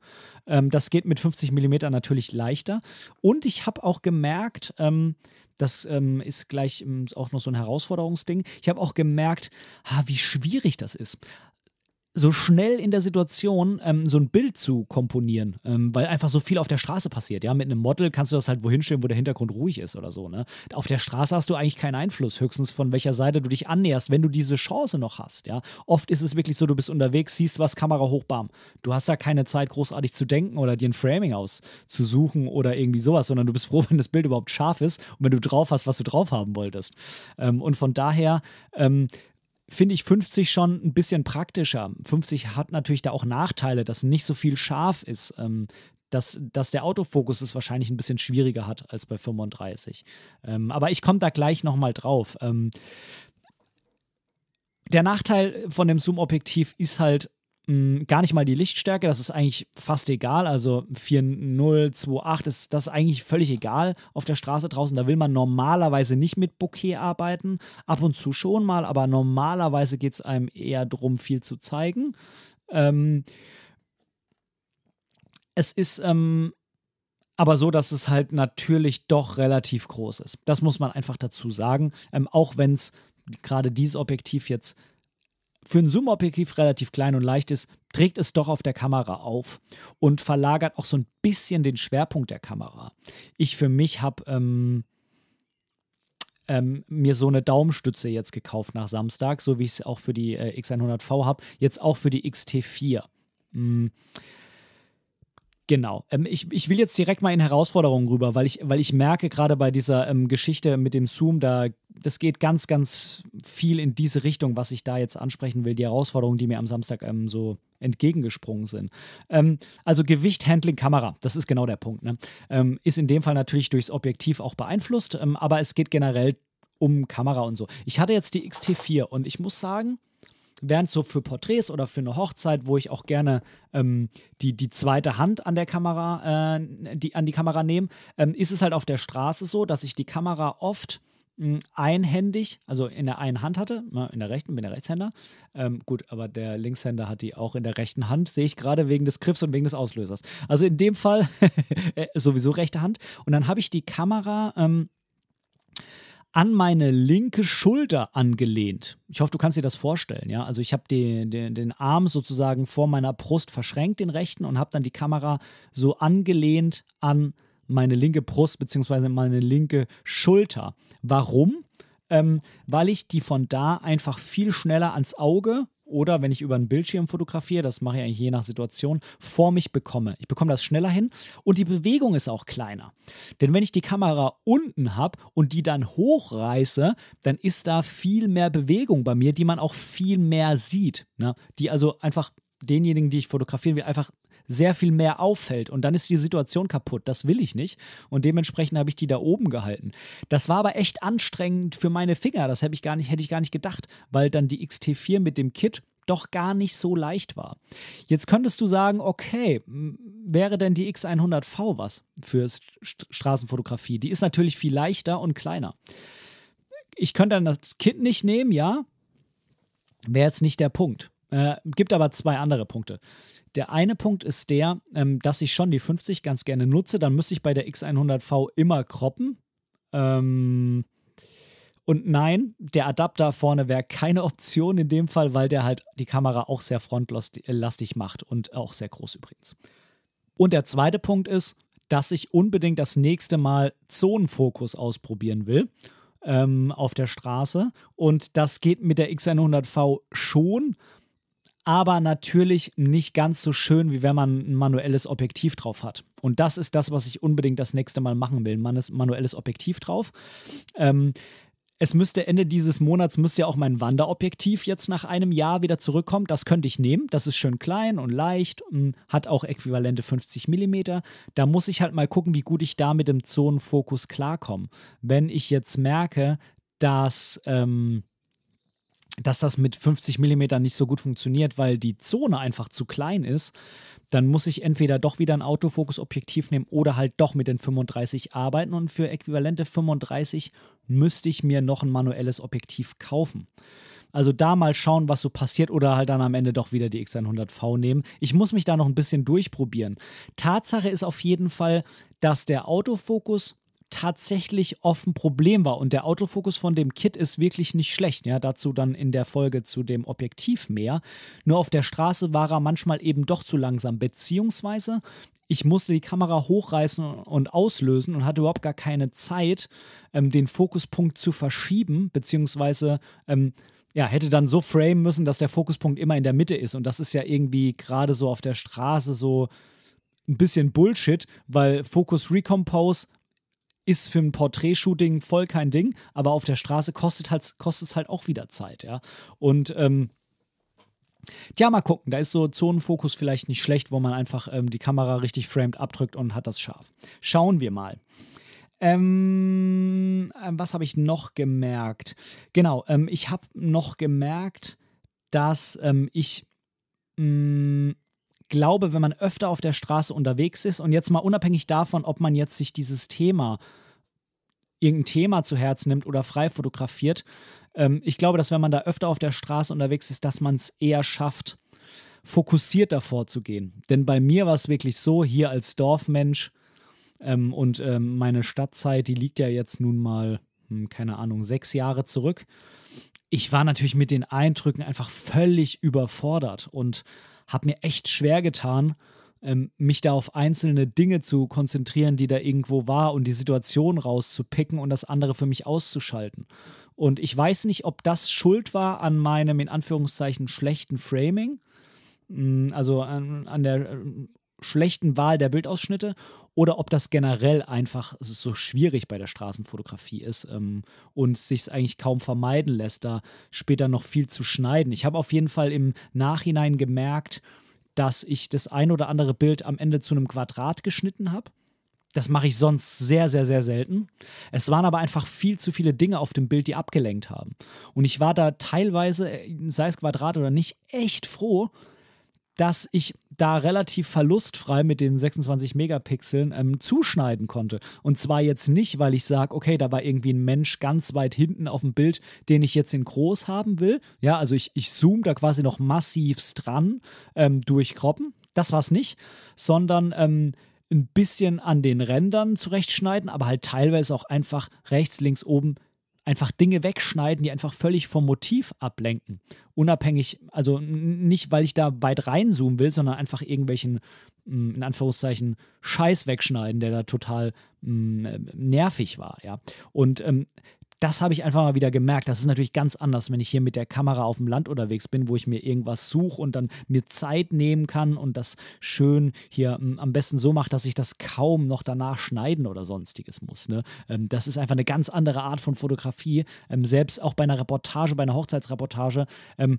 A: Ähm, das geht mit 50 mm natürlich leichter. Und ich habe auch gemerkt, ähm, das ähm, ist gleich ähm, auch noch so ein Herausforderungsding. Ich habe auch gemerkt, ha, wie schwierig das ist so schnell in der Situation ähm, so ein Bild zu komponieren, ähm, weil einfach so viel auf der Straße passiert. Ja, mit einem Model kannst du das halt wohin stellen, wo der Hintergrund ruhig ist oder so. Ne? Auf der Straße hast du eigentlich keinen Einfluss, höchstens von welcher Seite du dich annäherst, wenn du diese Chance noch hast. Ja, oft ist es wirklich so, du bist unterwegs, siehst was, Kamera hoch, bam. Du hast ja keine Zeit, großartig zu denken oder dir ein Framing auszusuchen oder irgendwie sowas, sondern du bist froh, wenn das Bild überhaupt scharf ist und wenn du drauf hast, was du drauf haben wolltest. Ähm, und von daher ähm, finde ich 50 schon ein bisschen praktischer. 50 hat natürlich da auch Nachteile, dass nicht so viel scharf ist. Ähm, dass, dass der Autofokus es wahrscheinlich ein bisschen schwieriger hat als bei 35. Ähm, aber ich komme da gleich nochmal drauf. Ähm, der Nachteil von dem Zoom-Objektiv ist halt, mh, gar nicht mal die Lichtstärke, das ist eigentlich fast egal. Also 4.0, ist das ist eigentlich völlig egal auf der Straße draußen. Da will man normalerweise nicht mit Bokeh arbeiten. Ab und zu schon mal, aber normalerweise geht es einem eher darum, viel zu zeigen. Ähm, es ist ähm, aber so, dass es halt natürlich doch relativ groß ist. Das muss man einfach dazu sagen. Ähm, auch wenn es gerade dieses Objektiv jetzt für ein Zoom-Objektiv relativ klein und leicht ist, trägt es doch auf der Kamera auf und verlagert auch so ein bisschen den Schwerpunkt der Kamera. Ich für mich habe ähm, ähm, mir so eine Daumenstütze jetzt gekauft nach Samstag, so wie ich es auch für die äh, X100V habe, jetzt auch für die XT4. Mhm. Genau. Ähm, ich, ich will jetzt direkt mal in Herausforderungen rüber, weil ich, weil ich merke gerade bei dieser ähm, Geschichte mit dem Zoom, da das geht ganz, ganz viel in diese Richtung, was ich da jetzt ansprechen will, die Herausforderungen, die mir am Samstag ähm, so entgegengesprungen sind. Ähm, also Gewicht, Handling, Kamera, das ist genau der Punkt. Ne? Ähm, ist in dem Fall natürlich durchs Objektiv auch beeinflusst, ähm, aber es geht generell um Kamera und so. Ich hatte jetzt die XT4 und ich muss sagen, während so für Porträts oder für eine Hochzeit, wo ich auch gerne ähm, die, die zweite Hand an der Kamera, äh, die, an die Kamera nehme, ähm, ist es halt auf der Straße so, dass ich die Kamera oft mh, hm, einhändig, also in der einen Hand hatte, ne, in der rechten, bin der Rechtshänder. Ähm, gut, aber der Linkshänder hat die auch in der rechten Hand, sehe ich gerade wegen des Griffs und wegen des Auslösers. Also in dem Fall äh, sowieso rechte Hand. Und dann habe ich die Kamera ähm, an meine linke Schulter angelehnt. Ich hoffe, du kannst dir das vorstellen, ja. Also ich habe den, den, den Arm sozusagen vor meiner Brust verschränkt, den rechten, und habe dann die Kamera so angelehnt an meine linke Brust bzw. meine linke Schulter. Warum? Ähm, weil ich die von da einfach viel schneller ans Auge oder wenn ich über einen Bildschirm fotografiere, das mache ich eigentlich je nach Situation, vor mich bekomme. Ich bekomme das schneller hin und die Bewegung ist auch kleiner. Denn wenn ich die Kamera unten habe und die dann hochreiße, dann ist da viel mehr Bewegung bei mir, die man auch viel mehr sieht. Ne? Die also einfach denjenigen, die ich fotografieren will, einfach sehr viel mehr auffällt und dann ist die Situation kaputt. Das will ich nicht und dementsprechend habe ich die da oben gehalten. Das war aber echt anstrengend für meine Finger. Das hätte ich gar nicht, hätte ich gar nicht gedacht, weil dann die XT4 mit dem Kit doch gar nicht so leicht war. Jetzt könntest du sagen, okay, wäre denn die X100V was für Straßenfotografie? Die ist natürlich viel leichter und kleiner. Ich könnte dann das Kit nicht nehmen, ja, wäre jetzt nicht der Punkt. Äh, gibt aber zwei andere Punkte. Der eine Punkt ist der, ähm, dass ich schon die 50 ganz gerne nutze. Dann müsste ich bei der X100V immer kroppen. Ähm, und nein, der Adapter vorne wäre keine Option in dem Fall, weil der halt die Kamera auch sehr frontlastig macht und auch sehr groß übrigens. Und der zweite Punkt ist, dass ich unbedingt das nächste Mal Zonenfokus ausprobieren will ähm, auf der Straße. Und das geht mit der X100V schon, aber natürlich nicht ganz so schön, wie wenn man ein manuelles Objektiv drauf hat. Und das ist das, was ich unbedingt das nächste Mal machen will. Man manuelles Objektiv drauf. Ähm, es müsste Ende dieses Monats müsste ja auch mein Wanderobjektiv jetzt nach einem Jahr wieder zurückkommen. Das könnte ich nehmen. Das ist schön klein und leicht, hm, hat auch äquivalente 50 mm. Da muss ich halt mal gucken, wie gut ich da mit dem Zonenfokus klarkomme. Wenn ich jetzt merke, dass ähm, dass das mit 50 mm nicht so gut funktioniert, weil die Zone einfach zu klein ist, dann muss ich entweder doch wieder ein Autofokus-Objektiv nehmen oder halt doch mit den 35 arbeiten und für äquivalente 35 müsste ich mir noch ein manuelles Objektiv kaufen. Also da mal schauen, was so passiert oder halt dann am Ende doch wieder die X100V nehmen. Ich muss mich da noch ein bisschen durchprobieren. Tatsache ist auf jeden Fall, dass der Autofokus tatsächlich oft ein Problem war. Und der Autofokus von dem Kit ist wirklich nicht schlecht. Ja, dazu dann in der Folge zu dem Objektiv mehr. Nur auf der Straße war er manchmal eben doch zu langsam. Beziehungsweise ich musste die Kamera hochreißen und auslösen und hatte überhaupt gar keine Zeit, ähm, den Fokuspunkt zu verschieben, beziehungsweise ähm, ja, hätte dann so framen müssen, dass der Fokuspunkt immer in der Mitte ist. Und das ist ja irgendwie gerade so auf der Straße so ein bisschen Bullshit, weil Focus Recompose ist für ein Porträtshooting voll kein Ding, aber auf der Straße kostet halt, es halt auch wieder Zeit, ja. Und ähm, Tja, mal gucken. Da ist so Zonenfokus vielleicht nicht schlecht, wo man einfach ähm, die Kamera richtig framed abdrückt und hat das scharf. Schauen wir mal. Ähm, ähm was habe ich noch gemerkt? Genau, ähm, ich habe noch gemerkt, dass ähm, ich mh, mm, glaube, wenn man öfter auf der Straße unterwegs ist und jetzt mal unabhängig davon, ob man jetzt sich dieses Thema, irgendein Thema zu Herz nimmt oder frei fotografiert, ähm, ich glaube, dass wenn man da öfter auf der Straße unterwegs ist, dass man es eher schafft, fokussiert davor zu gehen. Denn bei mir war es wirklich so, hier als Dorfmensch ähm, und ähm, meine Stadtzeit, die liegt ja jetzt nun mal, hm, keine Ahnung, sechs Jahre zurück. Ich war natürlich mit den Eindrücken einfach völlig überfordert und habe mir echt schwer getan, ähm, mich da auf einzelne Dinge zu konzentrieren, die da irgendwo war und die Situation rauszupicken und das andere für mich auszuschalten. Und ich weiß nicht, ob das Schuld war an meinem in Anführungszeichen schlechten Framing, mm, also an, an der äh, schlechten Wahl der Bildausschnitte oder ob das generell einfach so schwierig bei der Straßenfotografie ist ähm, und sich eigentlich kaum vermeiden lässt, da später noch viel zu schneiden. Ich habe auf jeden Fall im Nachhinein gemerkt, dass ich das ein oder andere Bild am Ende zu einem Quadrat geschnitten habe. Das mache ich sonst sehr, sehr, sehr selten. Es waren aber einfach viel zu viele Dinge auf dem Bild, die abgelenkt haben. Und ich war da teilweise, sei es Quadrat oder nicht, echt froh, dass ich da relativ verlustfrei mit den 26 Megapixeln ähm, zuschneiden konnte. Und zwar jetzt nicht, weil ich sage, okay, da war irgendwie ein Mensch ganz weit hinten auf dem Bild, den ich jetzt in groß haben will. Ja, also ich, ich zoome da quasi noch massivst dran ähm, durch Kroppen. Das war es nicht, sondern ähm, ein bisschen an den Rändern zurechtschneiden, aber halt teilweise auch einfach rechts, links, oben einfach Dinge wegschneiden, die einfach völlig vom Motiv ablenken. Unabhängig, also nicht, weil ich da weit reinzoomen will, sondern einfach irgendwelchen, mm, in Anführungszeichen, Scheiß wegschneiden, der da total mm, nervig war, ja. Und ähm, das habe ich einfach mal wieder gemerkt. Das ist natürlich ganz anders, wenn ich hier mit der Kamera auf dem Land unterwegs bin, wo ich mir irgendwas suche und dann mir Zeit nehmen kann und das schön hier m, am besten so mache, dass ich das kaum noch danach schneiden oder sonstiges muss. Ne? Ähm, das ist einfach eine ganz andere Art von Fotografie. Ähm, selbst auch bei einer Reportage, bei einer Hochzeitsreportage, ähm,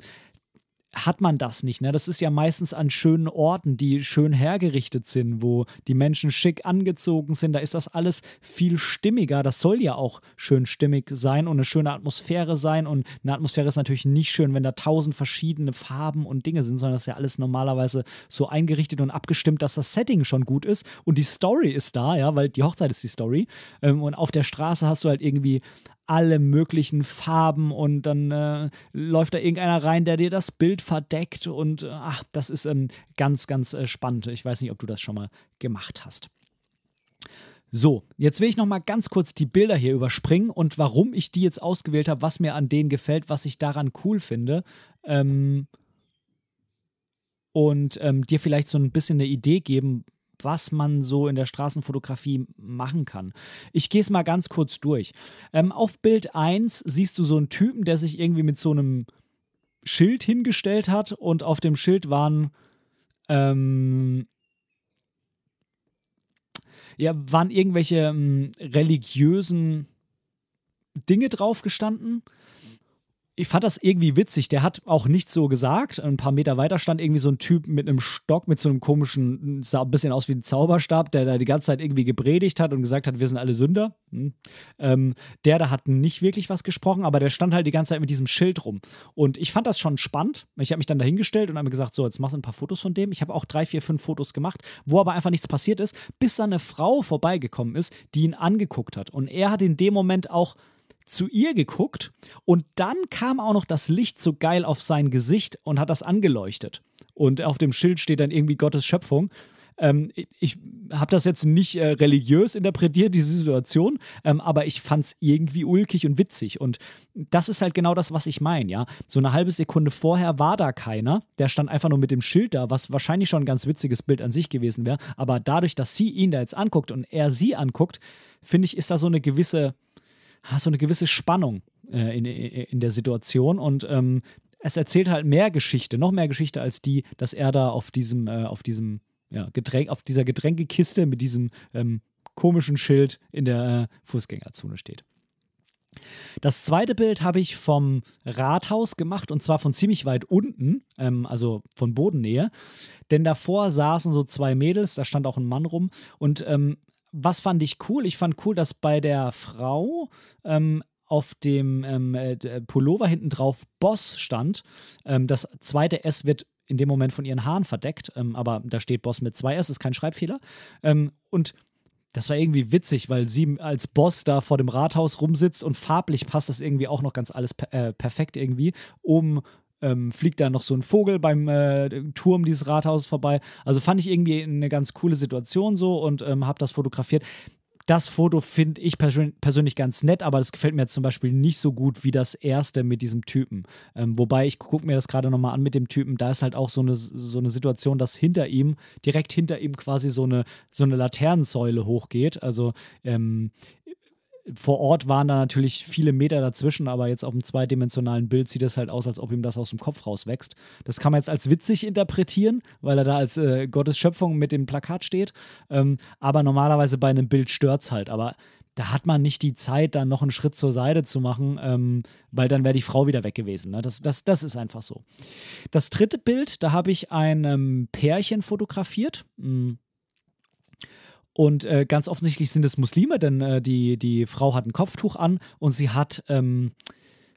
A: hat man das nicht. Ne? Das ist ja meistens an schönen Orten, die schön hergerichtet sind, wo die Menschen schick angezogen sind. Da ist das alles viel stimmiger. Das soll ja auch schön stimmig sein und eine schöne Atmosphäre sein. Und eine Atmosphäre ist natürlich nicht schön, wenn da tausend verschiedene Farben und Dinge sind, sondern das ist ja alles normalerweise so eingerichtet und abgestimmt, dass das Setting schon gut ist und die Story ist da, ja, weil die Hochzeit ist die Story. Ähm, und auf der Straße hast du halt irgendwie alle möglichen Farben und dann äh, läuft da irgendeiner rein, der dir das Bild verdeckt und äh, ach, das ist ähm, ganz, ganz äh, spannend. Ich weiß nicht, ob du das schon mal gemacht hast. So, jetzt will ich noch mal ganz kurz die Bilder hier überspringen und warum ich die jetzt ausgewählt habe, was mir an denen gefällt, was ich daran cool finde. Ähm, und ähm, dir vielleicht so ein bisschen eine Idee geben, was man so in der Straßenfotografie machen kann. Ich gehe es mal ganz kurz durch. Ähm, auf Bild 1 siehst du so einen Typen, der sich irgendwie mit so einem Schild hingestellt hat und auf dem Schild waren ähm, ja, waren irgendwelche ähm, religiösen Dinge drauf gestanden ich fand das irgendwie witzig. Der hat auch nicht so gesagt. Ein paar Meter weiter stand irgendwie so ein Typ mit einem Stock, mit so einem komischen, sah ein bisschen aus wie ein Zauberstab, der da die ganze Zeit irgendwie gepredigt hat und gesagt hat, wir sind alle Sünder. Hm. Ähm, der da hat nicht wirklich was gesprochen, aber der stand halt die ganze Zeit mit diesem Schild rum. Und ich fand das schon spannend. Ich habe mich dann dahingestellt und habe gesagt, so, jetzt machst du ein paar Fotos von dem. Ich habe auch drei, vier, fünf Fotos gemacht, wo aber einfach nichts passiert ist, bis da eine Frau vorbeigekommen ist, die ihn angeguckt hat. Und er hat in dem Moment auch zu ihr geguckt und dann kam auch noch das Licht so geil auf sein Gesicht und hat das angeleuchtet. Und auf dem Schild steht dann irgendwie Gottes Schöpfung. Ähm, ich habe das jetzt nicht äh, religiös interpretiert, diese Situation, ähm, aber ich fand es irgendwie ulkig und witzig. Und das ist halt genau das, was ich meine, ja. So eine halbe Sekunde vorher war da keiner, der stand einfach nur mit dem Schild da, was wahrscheinlich schon ein ganz witziges Bild an sich gewesen wäre. Aber dadurch, dass sie ihn da jetzt anguckt und er sie anguckt, finde ich, ist da so eine gewisse hast so eine gewisse Spannung äh, in, in der Situation und ähm, es erzählt halt mehr Geschichte, noch mehr Geschichte als die, dass er da auf diesem, äh, auf diesem ja, Getränk, auf dieser Getränkekiste mit diesem ähm, komischen Schild in der äh, Fußgängerzone steht. Das zweite Bild habe ich vom Rathaus gemacht und zwar von ziemlich weit unten, ähm, also von Bodennähe. Denn davor saßen so zwei Mädels, da stand auch ein Mann rum und ähm, was fand ich cool? Ich fand cool, dass bei der Frau ähm, auf dem ähm, äh, Pullover hinten drauf Boss stand. Ähm, das zweite S wird in dem Moment von ihren Haaren verdeckt, ähm, aber da steht Boss mit zwei S, ist kein Schreibfehler. Ähm, und das war irgendwie witzig, weil sie als Boss da vor dem Rathaus rumsitzt und farblich passt das irgendwie auch noch ganz alles per äh, perfekt irgendwie. Oben ähm, fliegt da noch so ein Vogel beim äh, Turm dieses Rathauses vorbei. Also fand ich irgendwie eine ganz coole Situation so und ähm, habe das fotografiert. Das Foto finde ich persön persönlich ganz nett, aber das gefällt mir zum Beispiel nicht so gut wie das erste mit diesem Typen. Ähm, wobei ich gucke mir das gerade nochmal an mit dem Typen, da ist halt auch so eine, so eine Situation, dass hinter ihm, direkt hinter ihm quasi so eine, so eine Laternensäule hochgeht. Also ähm, vor Ort waren da natürlich viele Meter dazwischen, aber jetzt auf dem zweidimensionalen Bild sieht es halt aus, als ob ihm das aus dem Kopf rauswächst. Das kann man jetzt als witzig interpretieren, weil er da als äh, Gottes Schöpfung mit dem Plakat steht. Ähm, aber normalerweise bei einem Bild stört es halt. Aber da hat man nicht die Zeit, dann noch einen Schritt zur Seite zu machen, ähm, weil dann wäre die Frau wieder weg gewesen. Ne? Das, das, das ist einfach so. Das dritte Bild, da habe ich ein ähm, Pärchen fotografiert. Hm und äh, ganz offensichtlich sind es Muslime, denn äh, die, die Frau hat ein Kopftuch an und sie hat ähm,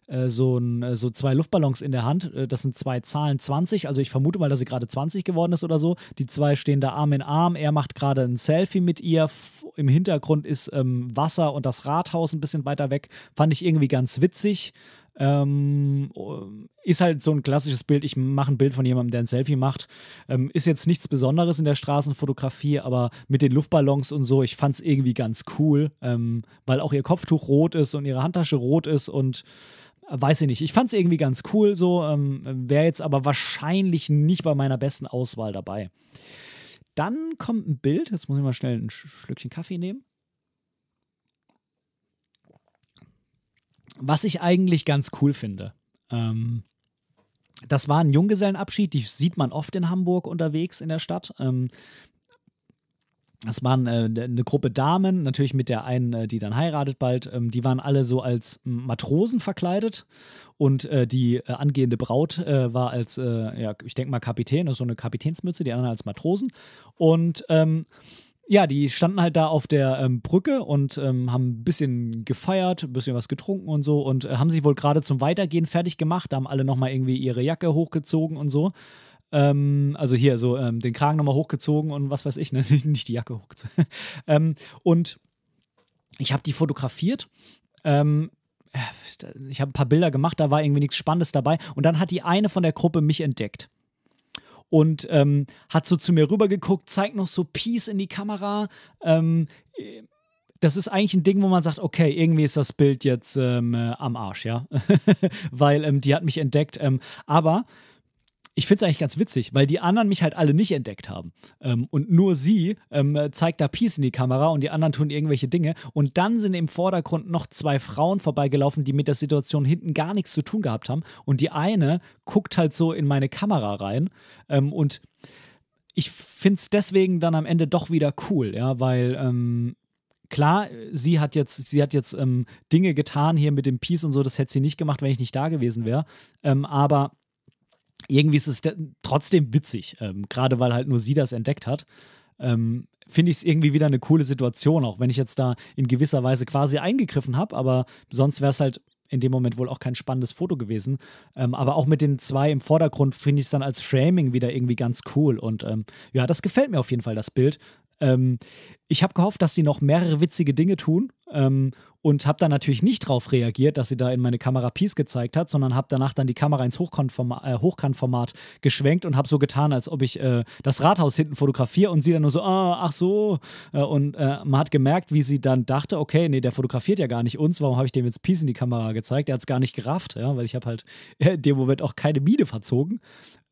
A: äh, so, ein, äh, so zwei Luftballons in der Hand. Äh, das sind zwei Zahlen 20. Also ich vermute mal, dass sie gerade 20 geworden ist oder so. Die zwei stehen da Arm in Arm. Er macht gerade ein Selfie mit ihr. Im Hintergrund ist ähm, Wasser und das Rathaus ein bisschen weiter weg. Fand ich irgendwie ganz witzig. Ähm, ist halt so ein klassisches Bild. Ich mache ein Bild von jemandem, der ein Selfie macht. Ähm, ist jetzt nichts Besonderes in der Straßenfotografie, aber mit den Luftballons und so, ich fand es irgendwie ganz cool, ähm, weil auch ihr Kopftuch rot ist und ihre Handtasche rot ist und äh, weiß ich nicht. Ich fand es irgendwie ganz cool so. Ähm, Wäre jetzt aber wahrscheinlich nicht bei meiner besten Auswahl dabei. Dann kommt ein Bild. Jetzt muss ich mal schnell ein Schlückchen Kaffee nehmen. Was ich eigentlich ganz cool finde. Ähm, das war ein Junggesellenabschied, die sieht man oft in Hamburg unterwegs in der Stadt. Ähm, das waren äh, eine Gruppe Damen, natürlich mit der einen, äh, die dann heiratet bald. Ähm, die waren alle so als Matrosen verkleidet und äh, die äh, angehende Braut äh, war als, äh, ja, ich denke mal Kapitän, so eine Kapitänsmütze, die anderen als Matrosen. Und ähm, ja, die standen halt da auf der ähm, Brücke und ähm, haben ein bisschen gefeiert, ein bisschen was getrunken und so und haben sich wohl gerade zum Weitergehen fertig gemacht. Da haben alle nochmal irgendwie ihre Jacke hochgezogen und so. Ähm, also hier so ähm, den Kragen nochmal hochgezogen und was weiß ich, ne? nicht die Jacke hochgezogen. ähm, und ich habe die fotografiert. Ähm, ich habe ein paar Bilder gemacht, da war irgendwie nichts Spannendes dabei. Und dann hat die eine von der Gruppe mich entdeckt. Und ähm, hat so zu mir rübergeguckt, zeigt noch so Peace in die Kamera. Ähm, das ist eigentlich ein Ding, wo man sagt, okay, irgendwie ist das Bild jetzt ähm, äh, am Arsch, ja. Weil ähm, die hat mich entdeckt. Ähm, aber ich finde es eigentlich ganz witzig, weil die anderen mich halt alle nicht entdeckt haben. Ähm, und nur sie ähm, zeigt da Peace in die Kamera und die anderen tun irgendwelche Dinge. Und dann sind im Vordergrund noch zwei Frauen vorbeigelaufen, die mit der Situation hinten gar nichts zu tun gehabt haben. Und die eine guckt halt so in meine Kamera rein. Ähm, und ich finde es deswegen dann am Ende doch wieder cool, ja, weil ähm, klar, sie hat jetzt, sie hat jetzt ähm, Dinge getan hier mit dem Peace und so, das hätte sie nicht gemacht, wenn ich nicht da gewesen wäre. Ähm, aber irgendwie ist es trotzdem witzig, ähm, gerade weil halt nur sie das entdeckt hat. Ähm, Finde ich es irgendwie wieder eine coole Situation, auch wenn ich jetzt da in gewisser Weise quasi eingegriffen habe, aber sonst wäre es halt in dem Moment wohl auch kein spannendes Foto gewesen. Ähm, aber auch mit den zwei im Vordergrund finde ich es dann als Framing wieder irgendwie ganz cool. Und ähm, ja, das gefällt mir auf jeden Fall, das Bild. Ähm, ich habe gehofft, dass sie noch mehrere witzige Dinge tun ähm, und habe dann natürlich nicht darauf reagiert, dass sie da in meine Kamera Peace gezeigt hat, sondern habe danach dann die Kamera ins Hochkantformat, äh, Hochkantformat geschwenkt und habe so getan, als ob ich äh, das Rathaus hinten fotografiere und sie dann nur so, ah, ach so. Äh, und äh, man hat gemerkt, wie sie dann dachte, okay, nee, der fotografiert ja gar nicht uns, warum habe ich dem jetzt Peace in die Kamera gezeigt? Der hat es gar nicht gerafft, ja, weil ich habe halt in dem Moment auch keine Miene verzogen.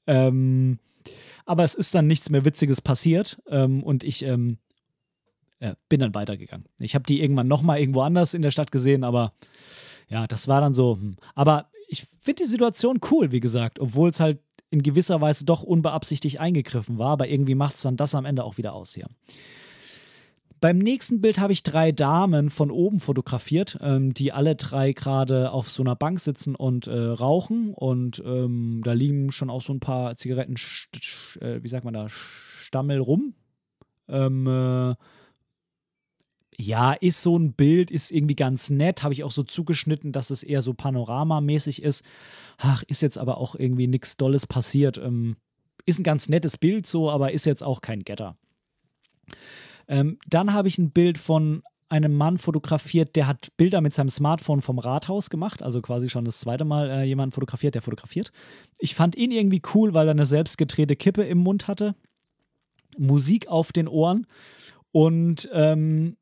A: Ähm, aber es ist dann nichts mehr Witziges passiert ähm, und ich ähm, ja, bin dann weitergegangen. Ich habe die irgendwann nochmal irgendwo anders in der Stadt gesehen, aber ja, das war dann so. Hm. Aber ich finde die Situation cool, wie gesagt, obwohl es halt in gewisser Weise doch unbeabsichtigt eingegriffen war, aber irgendwie macht es dann das am Ende auch wieder aus hier. Beim nächsten Bild habe ich drei Damen von oben fotografiert, ähm, die alle drei gerade auf so einer Bank sitzen und äh, rauchen. Und ähm, da liegen schon auch so ein paar Zigaretten, äh, wie sagt man da, Stammel rum. Ähm, äh, ja, ist so ein Bild, ist irgendwie ganz nett. Habe ich auch so zugeschnitten, dass es eher so panoramamäßig ist. Ach, ist jetzt aber auch irgendwie nichts Dolles passiert. Ähm, ist ein ganz nettes Bild so, aber ist jetzt auch kein Getter. Ähm, dann habe ich ein Bild von einem Mann fotografiert, der hat Bilder mit seinem Smartphone vom Rathaus gemacht, also quasi schon das zweite Mal äh, jemanden fotografiert, der fotografiert. Ich fand ihn irgendwie cool, weil er eine selbstgedrehte Kippe im Mund hatte, Musik auf den Ohren und ähm,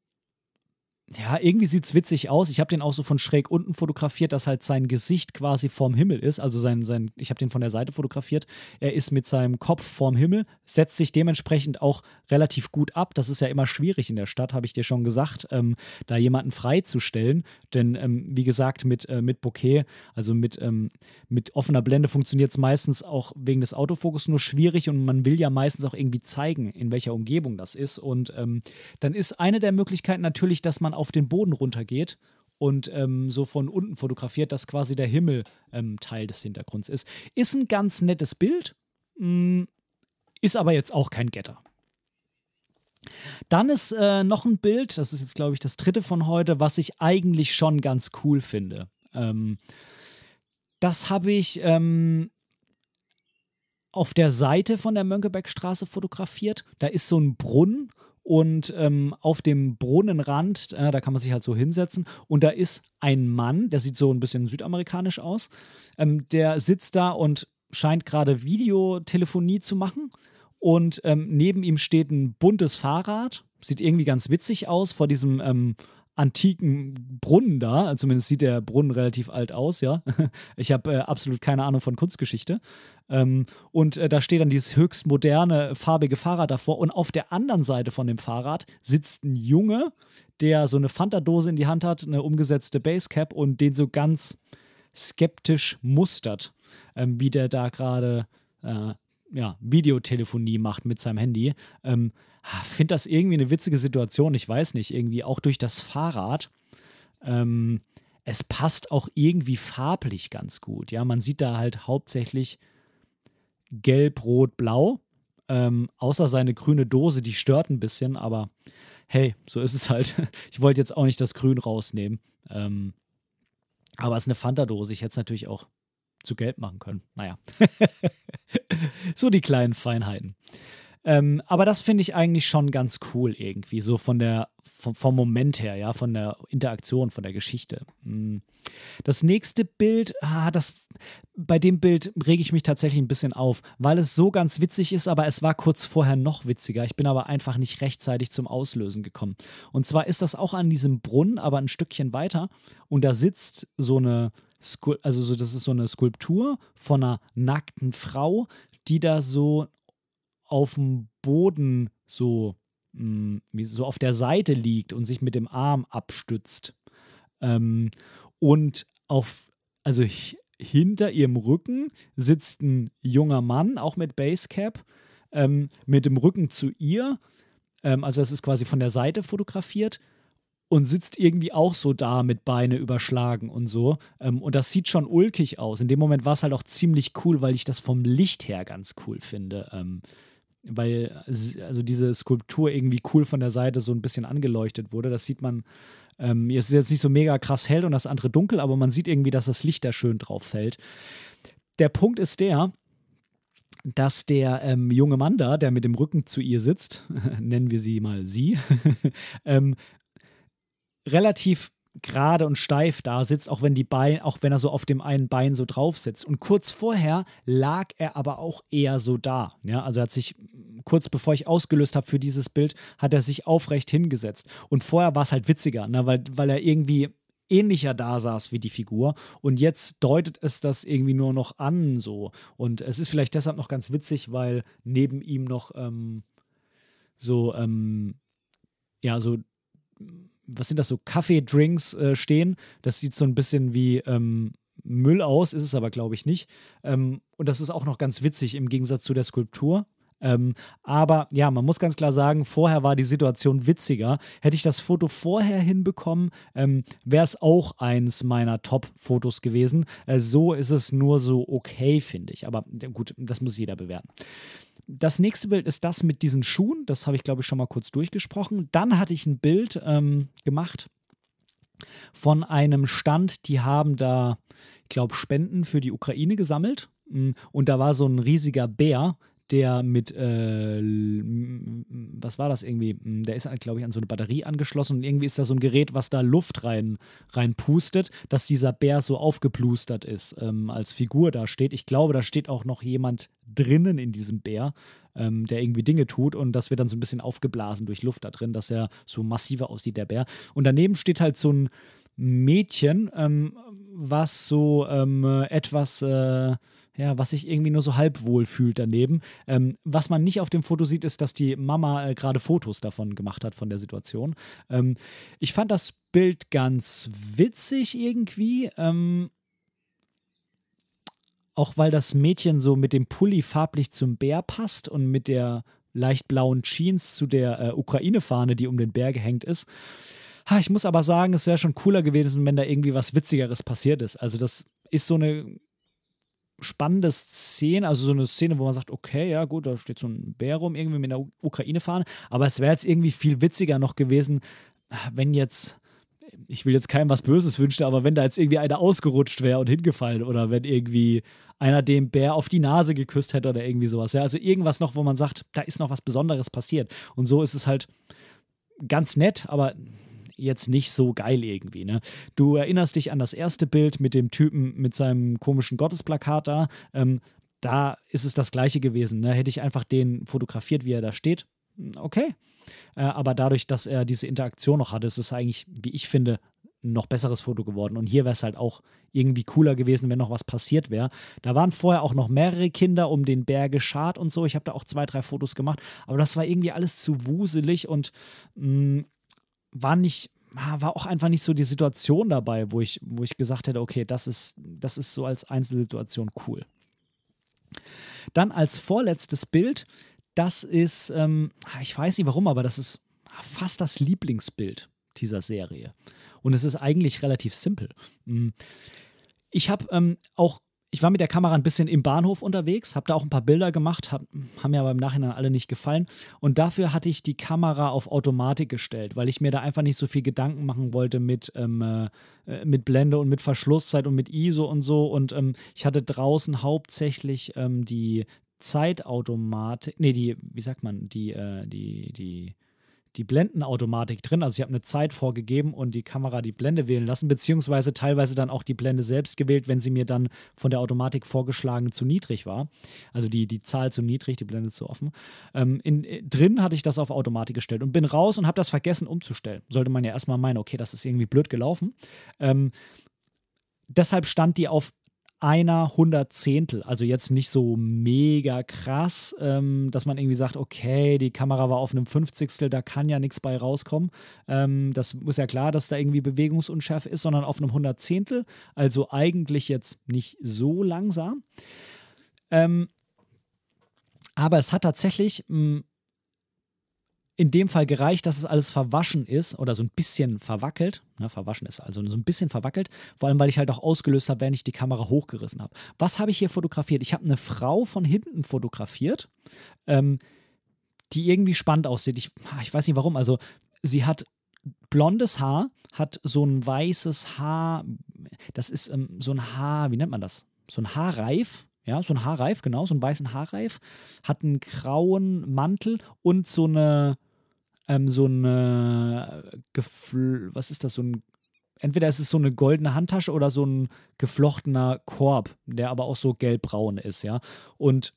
A: ja, irgendwie sieht es witzig aus. Ich habe den auch so von schräg unten fotografiert, dass halt sein Gesicht quasi vorm Himmel ist. Also sein, sein, ich habe den von der Seite fotografiert. Er ist mit seinem Kopf vorm Himmel, setzt sich dementsprechend auch relativ gut ab. Das ist ja immer schwierig in der Stadt, habe ich dir schon gesagt, ähm, da jemanden freizustellen. Denn ähm, wie gesagt, mit, äh, mit Bokeh, also mit, ähm, mit offener Blende funktioniert es meistens auch wegen des Autofokus nur schwierig und man will ja meistens auch irgendwie zeigen, in welcher Umgebung das ist. Und ähm, dann ist eine der Möglichkeiten natürlich, dass man auf den Boden runtergeht und ähm, so von unten fotografiert, dass quasi der Himmel ähm, Teil des Hintergrunds ist. Ist ein ganz nettes Bild, mh, mm, ist aber jetzt auch kein Getter. Dann ist äh, noch ein Bild, das ist jetzt glaube ich das dritte von heute, was ich eigentlich schon ganz cool finde. Ähm, das habe ich ähm, auf der Seite von der Mönckebergstraße fotografiert. Da ist so ein Brunnen und ähm, auf dem Brunnenrand, äh, da kann man sich halt so hinsetzen. Und da ist ein Mann, der sieht so ein bisschen südamerikanisch aus, ähm, der sitzt da und scheint gerade Videotelefonie zu machen. Und ähm, neben ihm steht ein buntes Fahrrad, sieht irgendwie ganz witzig aus vor diesem ähm, antiken Brunnen da. Zumindest sieht der Brunnen relativ alt aus, ja. Ich habe äh, absolut keine Ahnung von Kunstgeschichte. Ähm, und äh, da steht dann dieses höchst moderne, farbige Fahrrad davor. Und auf der anderen Seite von dem Fahrrad sitzt ein Junge, der so eine Fanta-Dose in die Hand hat, eine umgesetzte Basecap und den so ganz skeptisch mustert, ähm, wie der da gerade äh, ja, Videotelefonie macht mit seinem Handy. Ähm, finde das irgendwie eine witzige Situation. Ich weiß nicht, irgendwie auch durch das Fahrrad. Ähm, es passt auch irgendwie farblich ganz gut. Ja, man sieht da halt hauptsächlich gelb, rot, blau. Ähm, außer seine grüne Dose, die stört ein bisschen, aber hey, so ist es halt. Ich wollte jetzt auch nicht das Grün rausnehmen. Ähm, aber es ist eine Fanta-Dose. Ich hätte es natürlich auch zu Geld machen können. Naja. so die kleinen Feinheiten. Ähm, aber das finde ich eigentlich schon ganz cool irgendwie, so von der, vom, vom, Moment her, ja, von der Interaktion, von der Geschichte. Hm. Das nächste Bild, ah, das, bei dem Bild rege ich mich tatsächlich ein bisschen auf, weil es so ganz witzig ist, aber es war kurz vorher noch witziger. Ich bin aber einfach nicht rechtzeitig zum Auslösen gekommen. Und zwar ist das auch an diesem Brunnen, aber ein Stückchen weiter. Und da sitzt so eine, also so, das ist so eine Skulptur von einer nackten Frau, die da so auf dem Boden so, mh, hm, so auf der Seite liegt und sich mit dem Arm abstützt. Ähm, und auf, also hinter ihrem Rücken sitzt ein junger Mann, auch mit Basecap, ähm, mit dem Rücken zu ihr. Ähm, also das ist quasi von der Seite fotografiert und sitzt irgendwie auch so da mit Beine überschlagen und so. Ähm, und das sieht schon ulkig aus. In dem Moment war es halt auch ziemlich cool, weil ich das vom Licht her ganz cool finde. Ähm, weil also diese Skulptur irgendwie cool von der Seite so ein bisschen angeleuchtet wurde. Das sieht man. Ähm, es ist jetzt nicht so mega krass hell und das andere dunkel, aber man sieht irgendwie, dass das Licht da schön drauf fällt. Der Punkt ist der, dass der ähm, junge Mann da, der mit dem Rücken zu ihr sitzt, nennen wir sie mal sie, ähm, relativ gerade und steif da sitzt, auch wenn die Beine, auch wenn er so auf dem einen Bein so drauf sitzt. Und kurz vorher lag er aber auch eher so da. Ja, also er hat sich kurz bevor ich ausgelöst habe für dieses Bild, hat er sich aufrecht hingesetzt. Und vorher war es halt witziger, ne, weil, weil er irgendwie ähnlicher da saß wie die Figur. Und jetzt deutet es das irgendwie nur noch an so. Und es ist vielleicht deshalb noch ganz witzig, weil neben ihm noch ähm, so, ähm, ja, so was sind das so, Kaffeedrinks äh, stehen. Das sieht so ein bisschen wie ähm, Müll aus, ist es aber, glaube ich, nicht. Ähm, und das ist auch noch ganz witzig im Gegensatz zu der Skulptur. Ähm, aber ja, man muss ganz klar sagen, vorher war die Situation witziger. Hätte ich das Foto vorher hinbekommen, ähm, wäre es auch eins meiner Top-Fotos gewesen. Äh, so ist es nur so okay, finde ich. Aber gut, das muss jeder bewerten. Das nächste Bild ist das mit diesen Schuhen. Das habe ich, glaube ich, schon mal kurz durchgesprochen. Dann hatte ich ein Bild ähm, gemacht von einem Stand, die haben da, ich glaube, Spenden für die Ukraine gesammelt. Mm, und da war so ein riesiger Bär, der mit, äh, was war das irgendwie? Der ist, glaube ich, an so eine Batterie angeschlossen und irgendwie ist da so ein Gerät, was da Luft rein, rein pustet, dass dieser Bär so aufgeplustert ist, ähm, als Figur da steht. Ich glaube, da steht auch noch jemand drinnen in diesem Bär, ähm, der irgendwie Dinge tut und das wird dann so ein bisschen aufgeblasen durch Luft da drin, dass er so massiver aussieht, der Bär. Und daneben steht halt so ein Mädchen, ähm, was so ähm, etwas. Äh, ja, was sich irgendwie nur so halb wohl fühlt daneben. Ähm, was man nicht auf dem Foto sieht, ist, dass die Mama äh, gerade Fotos davon gemacht hat, von der Situation. Ähm, ich fand das Bild ganz witzig irgendwie. Ähm, auch weil das Mädchen so mit dem Pulli farblich zum Bär passt und mit der leicht blauen Jeans zu der äh, Ukraine-Fahne, die um den Bär gehängt ist. Ha, ich muss aber sagen, es wäre schon cooler gewesen, wenn da irgendwie was Witzigeres passiert ist. Also, das ist so eine spannende Szene, also so eine Szene, wo man sagt, okay, ja gut, da steht so ein Bär rum, irgendwie mit einer Ukraine fahren, aber es wäre jetzt irgendwie viel witziger noch gewesen, wenn jetzt, ich will jetzt keinem was Böses wünschen, aber wenn da jetzt irgendwie einer ausgerutscht wäre und hingefallen oder wenn irgendwie einer dem Bär auf die Nase geküsst hätte oder irgendwie sowas. Ja, also irgendwas noch, wo man sagt, da ist noch was Besonderes passiert. Und so ist es halt ganz nett, aber jetzt nicht so geil irgendwie. Ne? Du erinnerst dich an das erste Bild mit dem Typen mit seinem komischen Gottesplakat da. Ähm, da ist es das gleiche gewesen. Ne? Hätte ich einfach den fotografiert, wie er da steht, okay. Äh, aber dadurch, dass er diese Interaktion noch hatte, ist es eigentlich, wie ich finde, ein noch besseres Foto geworden. Und hier wäre es halt auch irgendwie cooler gewesen, wenn noch was passiert wäre. Da waren vorher auch noch mehrere Kinder um den Berg geschart und so. Ich habe da auch zwei, drei Fotos gemacht. Aber das war irgendwie alles zu wuselig und mh, mm, war nicht, war auch einfach nicht so die Situation dabei, wo ich, wo ich gesagt hätte, okay, das ist, das ist so als Einzelsituation cool. Dann als vorletztes Bild, das ist, ähm, ich weiß nicht warum, aber das ist fast das Lieblingsbild dieser Serie. Und es ist eigentlich relativ simpel. Mm. Ich habe ähm, auch ich war mit der Kamera ein bisschen im Bahnhof unterwegs, habe da auch ein paar Bilder gemacht, hab, haben mir aber im Nachhinein alle nicht gefallen. Und dafür hatte ich die Kamera auf Automatik gestellt, weil ich mir da einfach nicht so viel Gedanken machen wollte mit, ähm, äh, mit Blende und mit Verschlusszeit und mit ISO und so. Und ähm, ich hatte draußen hauptsächlich ähm, die Zeitautomatik, nee, die, wie sagt man, die, äh, die, die die Blendenautomatik drin. Also ich habe eine Zeit vorgegeben und die Kamera die Blende wählen lassen, beziehungsweise teilweise dann auch die Blende selbst gewählt, wenn sie mir dann von der Automatik vorgeschlagen zu niedrig war. Also die, die Zahl zu niedrig, die Blende zu offen. Ähm, in, äh, drin hatte ich das auf Automatik gestellt und bin raus und habe das vergessen umzustellen. Sollte man ja erstmal meinen, okay, das ist irgendwie blöd gelaufen. Ähm, deshalb stand die auf einer Hundertzehntel. Also jetzt nicht so mega krass, ähm, dass man irgendwie sagt, okay, die Kamera war auf einem Fünfzigstel, da kann ja nichts bei rauskommen. Ähm, das muss ja klar, dass da irgendwie Bewegungsunschärfe ist, sondern auf einem Hundertzehntel. Also eigentlich jetzt nicht so langsam. Ähm, aber es hat tatsächlich mh, hm, in dem Fall gereicht, dass es alles verwaschen ist oder so ein bisschen verwackelt. Ne, verwaschen ist also so ein bisschen verwackelt, vor allem weil ich halt auch ausgelöst habe, wenn ich die Kamera hochgerissen habe. Was habe ich hier fotografiert? Ich habe eine Frau von hinten fotografiert, ähm, die irgendwie spannend aussieht. Ich, ah, ich weiß nicht warum. Also sie hat blondes Haar, hat so ein weißes Haar, das ist ähm, so ein Haar, wie nennt man das? So ein Haarreif, ja, so ein Haarreif, genau, so einen weißen Haarreif, hat einen grauen Mantel und so eine, ähm, so eine, Gefl was ist das, so ein, entweder ist es so eine goldene Handtasche oder so ein geflochtener Korb, der aber auch so gelbbraun ist, ja. Und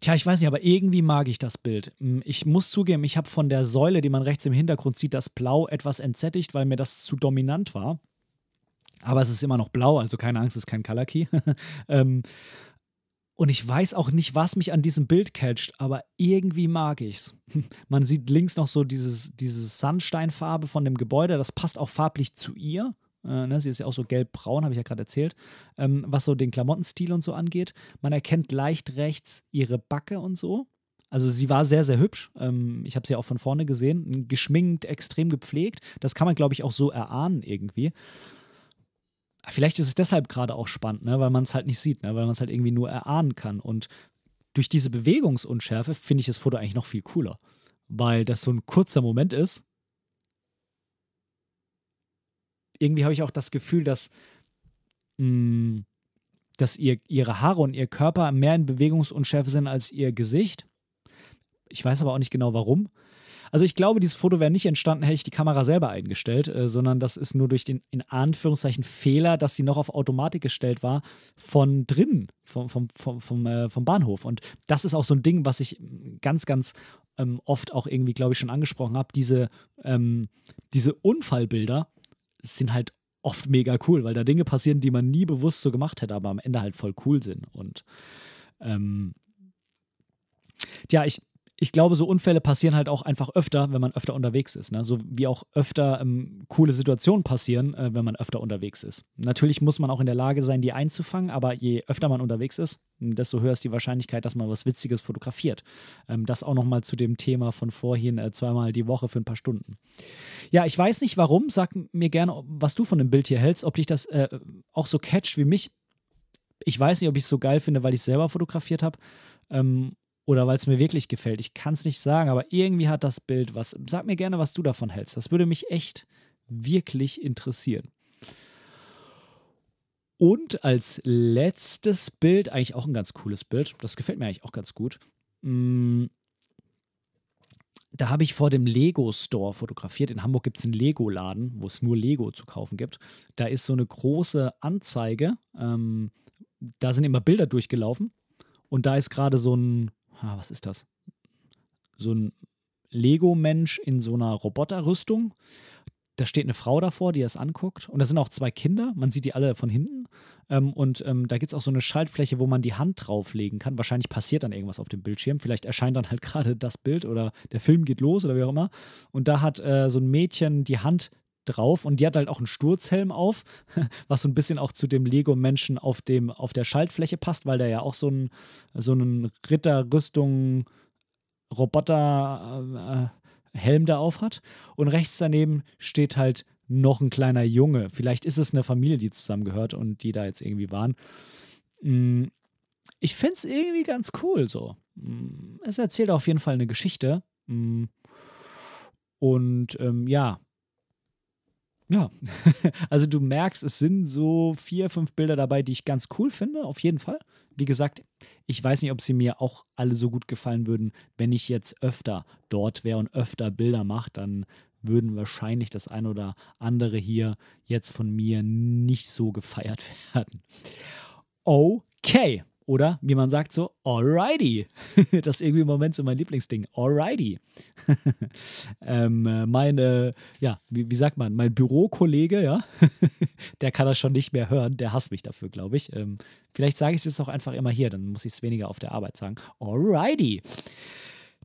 A: Tja, ich weiß nicht, aber irgendwie mag ich das Bild. Hm, ich muss zugeben, ich habe von der Säule, die man rechts im Hintergrund sieht, das Blau etwas entsättigt, weil mir das zu dominant war. Aber es ist immer noch blau, also keine Angst, es ist kein Color Key. ähm, und ich weiß auch nicht, was mich an diesem Bild catcht, aber irgendwie mag ich's. Man sieht links noch so dieses, diese Sandsteinfarbe von dem Gebäude, das passt auch farblich zu ihr. Äh, ne, sie ist ja auch so gelb-braun, habe ich ja gerade erzählt. Ähm, was so den Klamottenstil und so angeht. Man erkennt leicht rechts ihre Backe und so. Also sie war sehr, sehr hübsch. Ähm, ich habe sie auch von vorne gesehen. Geschminkt, extrem gepflegt. Das kann man, glaube ich, auch so erahnen irgendwie. Vielleicht ist es deshalb gerade auch spannend, ne? weil man es halt nicht sieht, ne? weil man es halt irgendwie nur erahnen kann. Und durch diese Bewegungsunschärfe finde ich das Foto eigentlich noch viel cooler, weil das so ein kurzer Moment ist. Irgendwie habe ich auch das Gefühl, dass, mh, mm, dass ihr, ihre Haare und ihr Körper mehr in Bewegungsunschärfe sind als ihr Gesicht. Ich weiß aber auch nicht genau warum. Also ich glaube, dieses Foto wäre nicht entstanden, hätte ich die Kamera selber eingestellt, äh, sondern das ist nur durch den in Anführungszeichen Fehler, dass sie noch auf Automatik gestellt war, von drinnen, vom, vom, vom, vom, äh, vom Bahnhof. Und das ist auch so ein Ding, was ich ganz, ganz ähm, oft auch irgendwie, glaube ich, schon angesprochen habe. Diese, ähm, diese Unfallbilder sind halt oft mega cool, weil da Dinge passieren, die man nie bewusst so gemacht hätte, aber am Ende halt voll cool sind. Und ähm, ja, ich, ich glaube, so Unfälle passieren halt auch einfach öfter, wenn man öfter unterwegs ist. Ne? So wie auch öfter ähm, coole Situationen passieren, äh, wenn man öfter unterwegs ist. Natürlich muss man auch in der Lage sein, die einzufangen, aber je öfter man unterwegs ist, desto höher ist die Wahrscheinlichkeit, dass man was Witziges fotografiert. Ähm, das auch nochmal zu dem Thema von vorhin, äh, zweimal die Woche für ein paar Stunden. Ja, ich weiß nicht warum. Sag mir gerne, was du von dem Bild hier hältst, ob dich das äh, auch so catcht wie mich. Ich weiß nicht, ob ich es so geil finde, weil ich es selber fotografiert habe. Ähm, oder weil es mir wirklich gefällt. Ich kann es nicht sagen, aber irgendwie hat das Bild was. Sag mir gerne, was du davon hältst. Das würde mich echt wirklich interessieren. Und als letztes Bild, eigentlich auch ein ganz cooles Bild, das gefällt mir eigentlich auch ganz gut. Mm, da habe ich vor dem Lego Store fotografiert. In Hamburg gibt es einen Lego-Laden, wo es nur Lego zu kaufen gibt. Da ist so eine große Anzeige. Ähm, da sind immer Bilder durchgelaufen. Und da ist gerade so ein ah, was ist das? so ein Lego-Mensch in so einer Roboterrüstung. Da steht eine Frau davor, die das anguckt. Und da sind auch zwei Kinder. Man sieht die alle von hinten. Ähm, und ähm, da gibt es auch so eine Schaltfläche, wo man die Hand drauflegen kann. Wahrscheinlich passiert dann irgendwas auf dem Bildschirm. Vielleicht erscheint dann halt gerade das Bild oder der Film geht los oder wie auch immer. Und da hat äh, so ein Mädchen die Hand drauf und die hat halt auch einen Sturzhelm auf, was so ein bisschen auch zu dem Lego-Menschen auf, auf der Schaltfläche passt, weil der ja auch so einen so einen Ritterrüstung Roboter äh, Helm da auf hat und rechts daneben steht halt noch ein kleiner Junge. Vielleicht ist es eine Familie, die zusammengehört und die da jetzt irgendwie waren. Mm, ich finde es irgendwie ganz cool so. Mm, es erzählt auf jeden Fall eine Geschichte. Mm, und ähm, ja, ja, also du merkst, es sind so vier, fünf Bilder dabei, die ich ganz cool finde, auf jeden Fall. Wie gesagt, ich weiß nicht, ob sie mir auch alle so gut gefallen würden, wenn ich jetzt öfter dort wäre und öfter Bilder mache, dann würden wahrscheinlich das ein oder andere hier jetzt von mir nicht so gefeiert werden. Okay. Oder wie man sagt so, alrighty. das ist irgendwie im Moment so mein Lieblingsding. Alrighty. ähm, äh, meine, ja, wie, wie, sagt man, mein Bürokollege, ja, der kann das schon nicht mehr hören. Der hasst mich dafür, glaube ich. Ähm, vielleicht sage ich es jetzt auch einfach immer hier, dann muss ich es weniger auf der Arbeit sagen. Alrighty.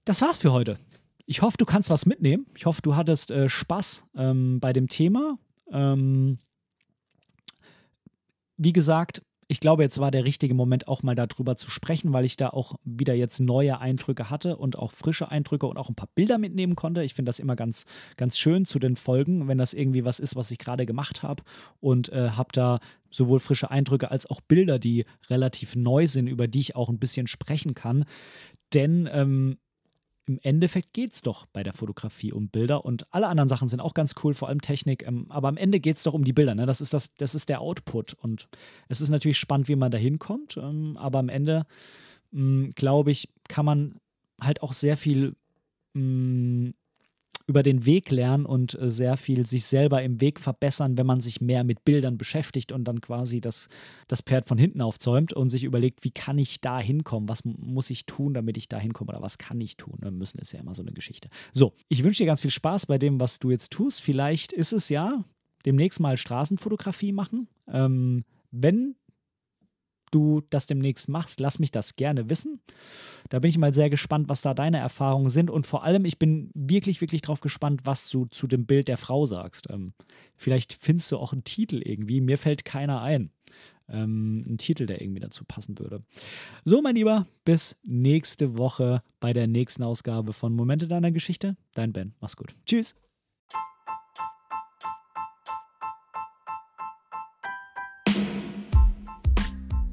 A: Das war's für heute. Ich hoffe, du kannst was mitnehmen. Ich hoffe, du hattest äh, Spaß ähm, bei dem Thema. Ähm, wie gesagt, ich glaube, jetzt war der richtige Moment, auch mal darüber zu sprechen, weil ich da auch wieder jetzt neue Eindrücke hatte und auch frische Eindrücke und auch ein paar Bilder mitnehmen konnte. Ich finde das immer ganz, ganz schön zu den Folgen, wenn das irgendwie was ist, was ich gerade gemacht habe und äh, habe da sowohl frische Eindrücke als auch Bilder, die relativ neu sind, über die ich auch ein bisschen sprechen kann. Denn ähm, im Endeffekt geht es doch bei der Fotografie um Bilder und alle anderen Sachen sind auch ganz cool, vor allem Technik. Ähm, aber am Ende geht es doch um die Bilder. Ne? Das, ist das, das ist der Output. Und es ist natürlich spannend, wie man da hinkommt. Ähm, aber am Ende, hm, glaube ich, kann man halt auch sehr viel mh, hm, über den Weg lernen und äh, sehr viel sich selber im Weg verbessern, wenn man sich mehr mit Bildern beschäftigt und dann quasi das, das Pferd von hinten aufzäumt und sich überlegt, wie kann ich da hinkommen? Was muss ich tun, damit ich da hinkomme? Oder was kann ich tun? Dann müssen ist ja immer so eine Geschichte. So, ich wünsche dir ganz viel Spaß bei dem, was du jetzt tust. Vielleicht ist es ja demnächst mal Straßenfotografie machen. Ähm, wenn du das demnächst machst, lass mich das gerne wissen. Da bin ich mal sehr gespannt, was da deine Erfahrungen sind und vor allem, ich bin wirklich, wirklich drauf gespannt, was du zu dem Bild der Frau sagst. Ähm, vielleicht findest du auch einen Titel irgendwie, mir fällt keiner ein. Ähm, ein Titel, der irgendwie dazu passen würde. So, mein Lieber, bis nächste Woche bei der nächsten Ausgabe von Momente deiner Geschichte. Dein Ben, mach's gut. Tschüss.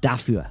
A: dafür.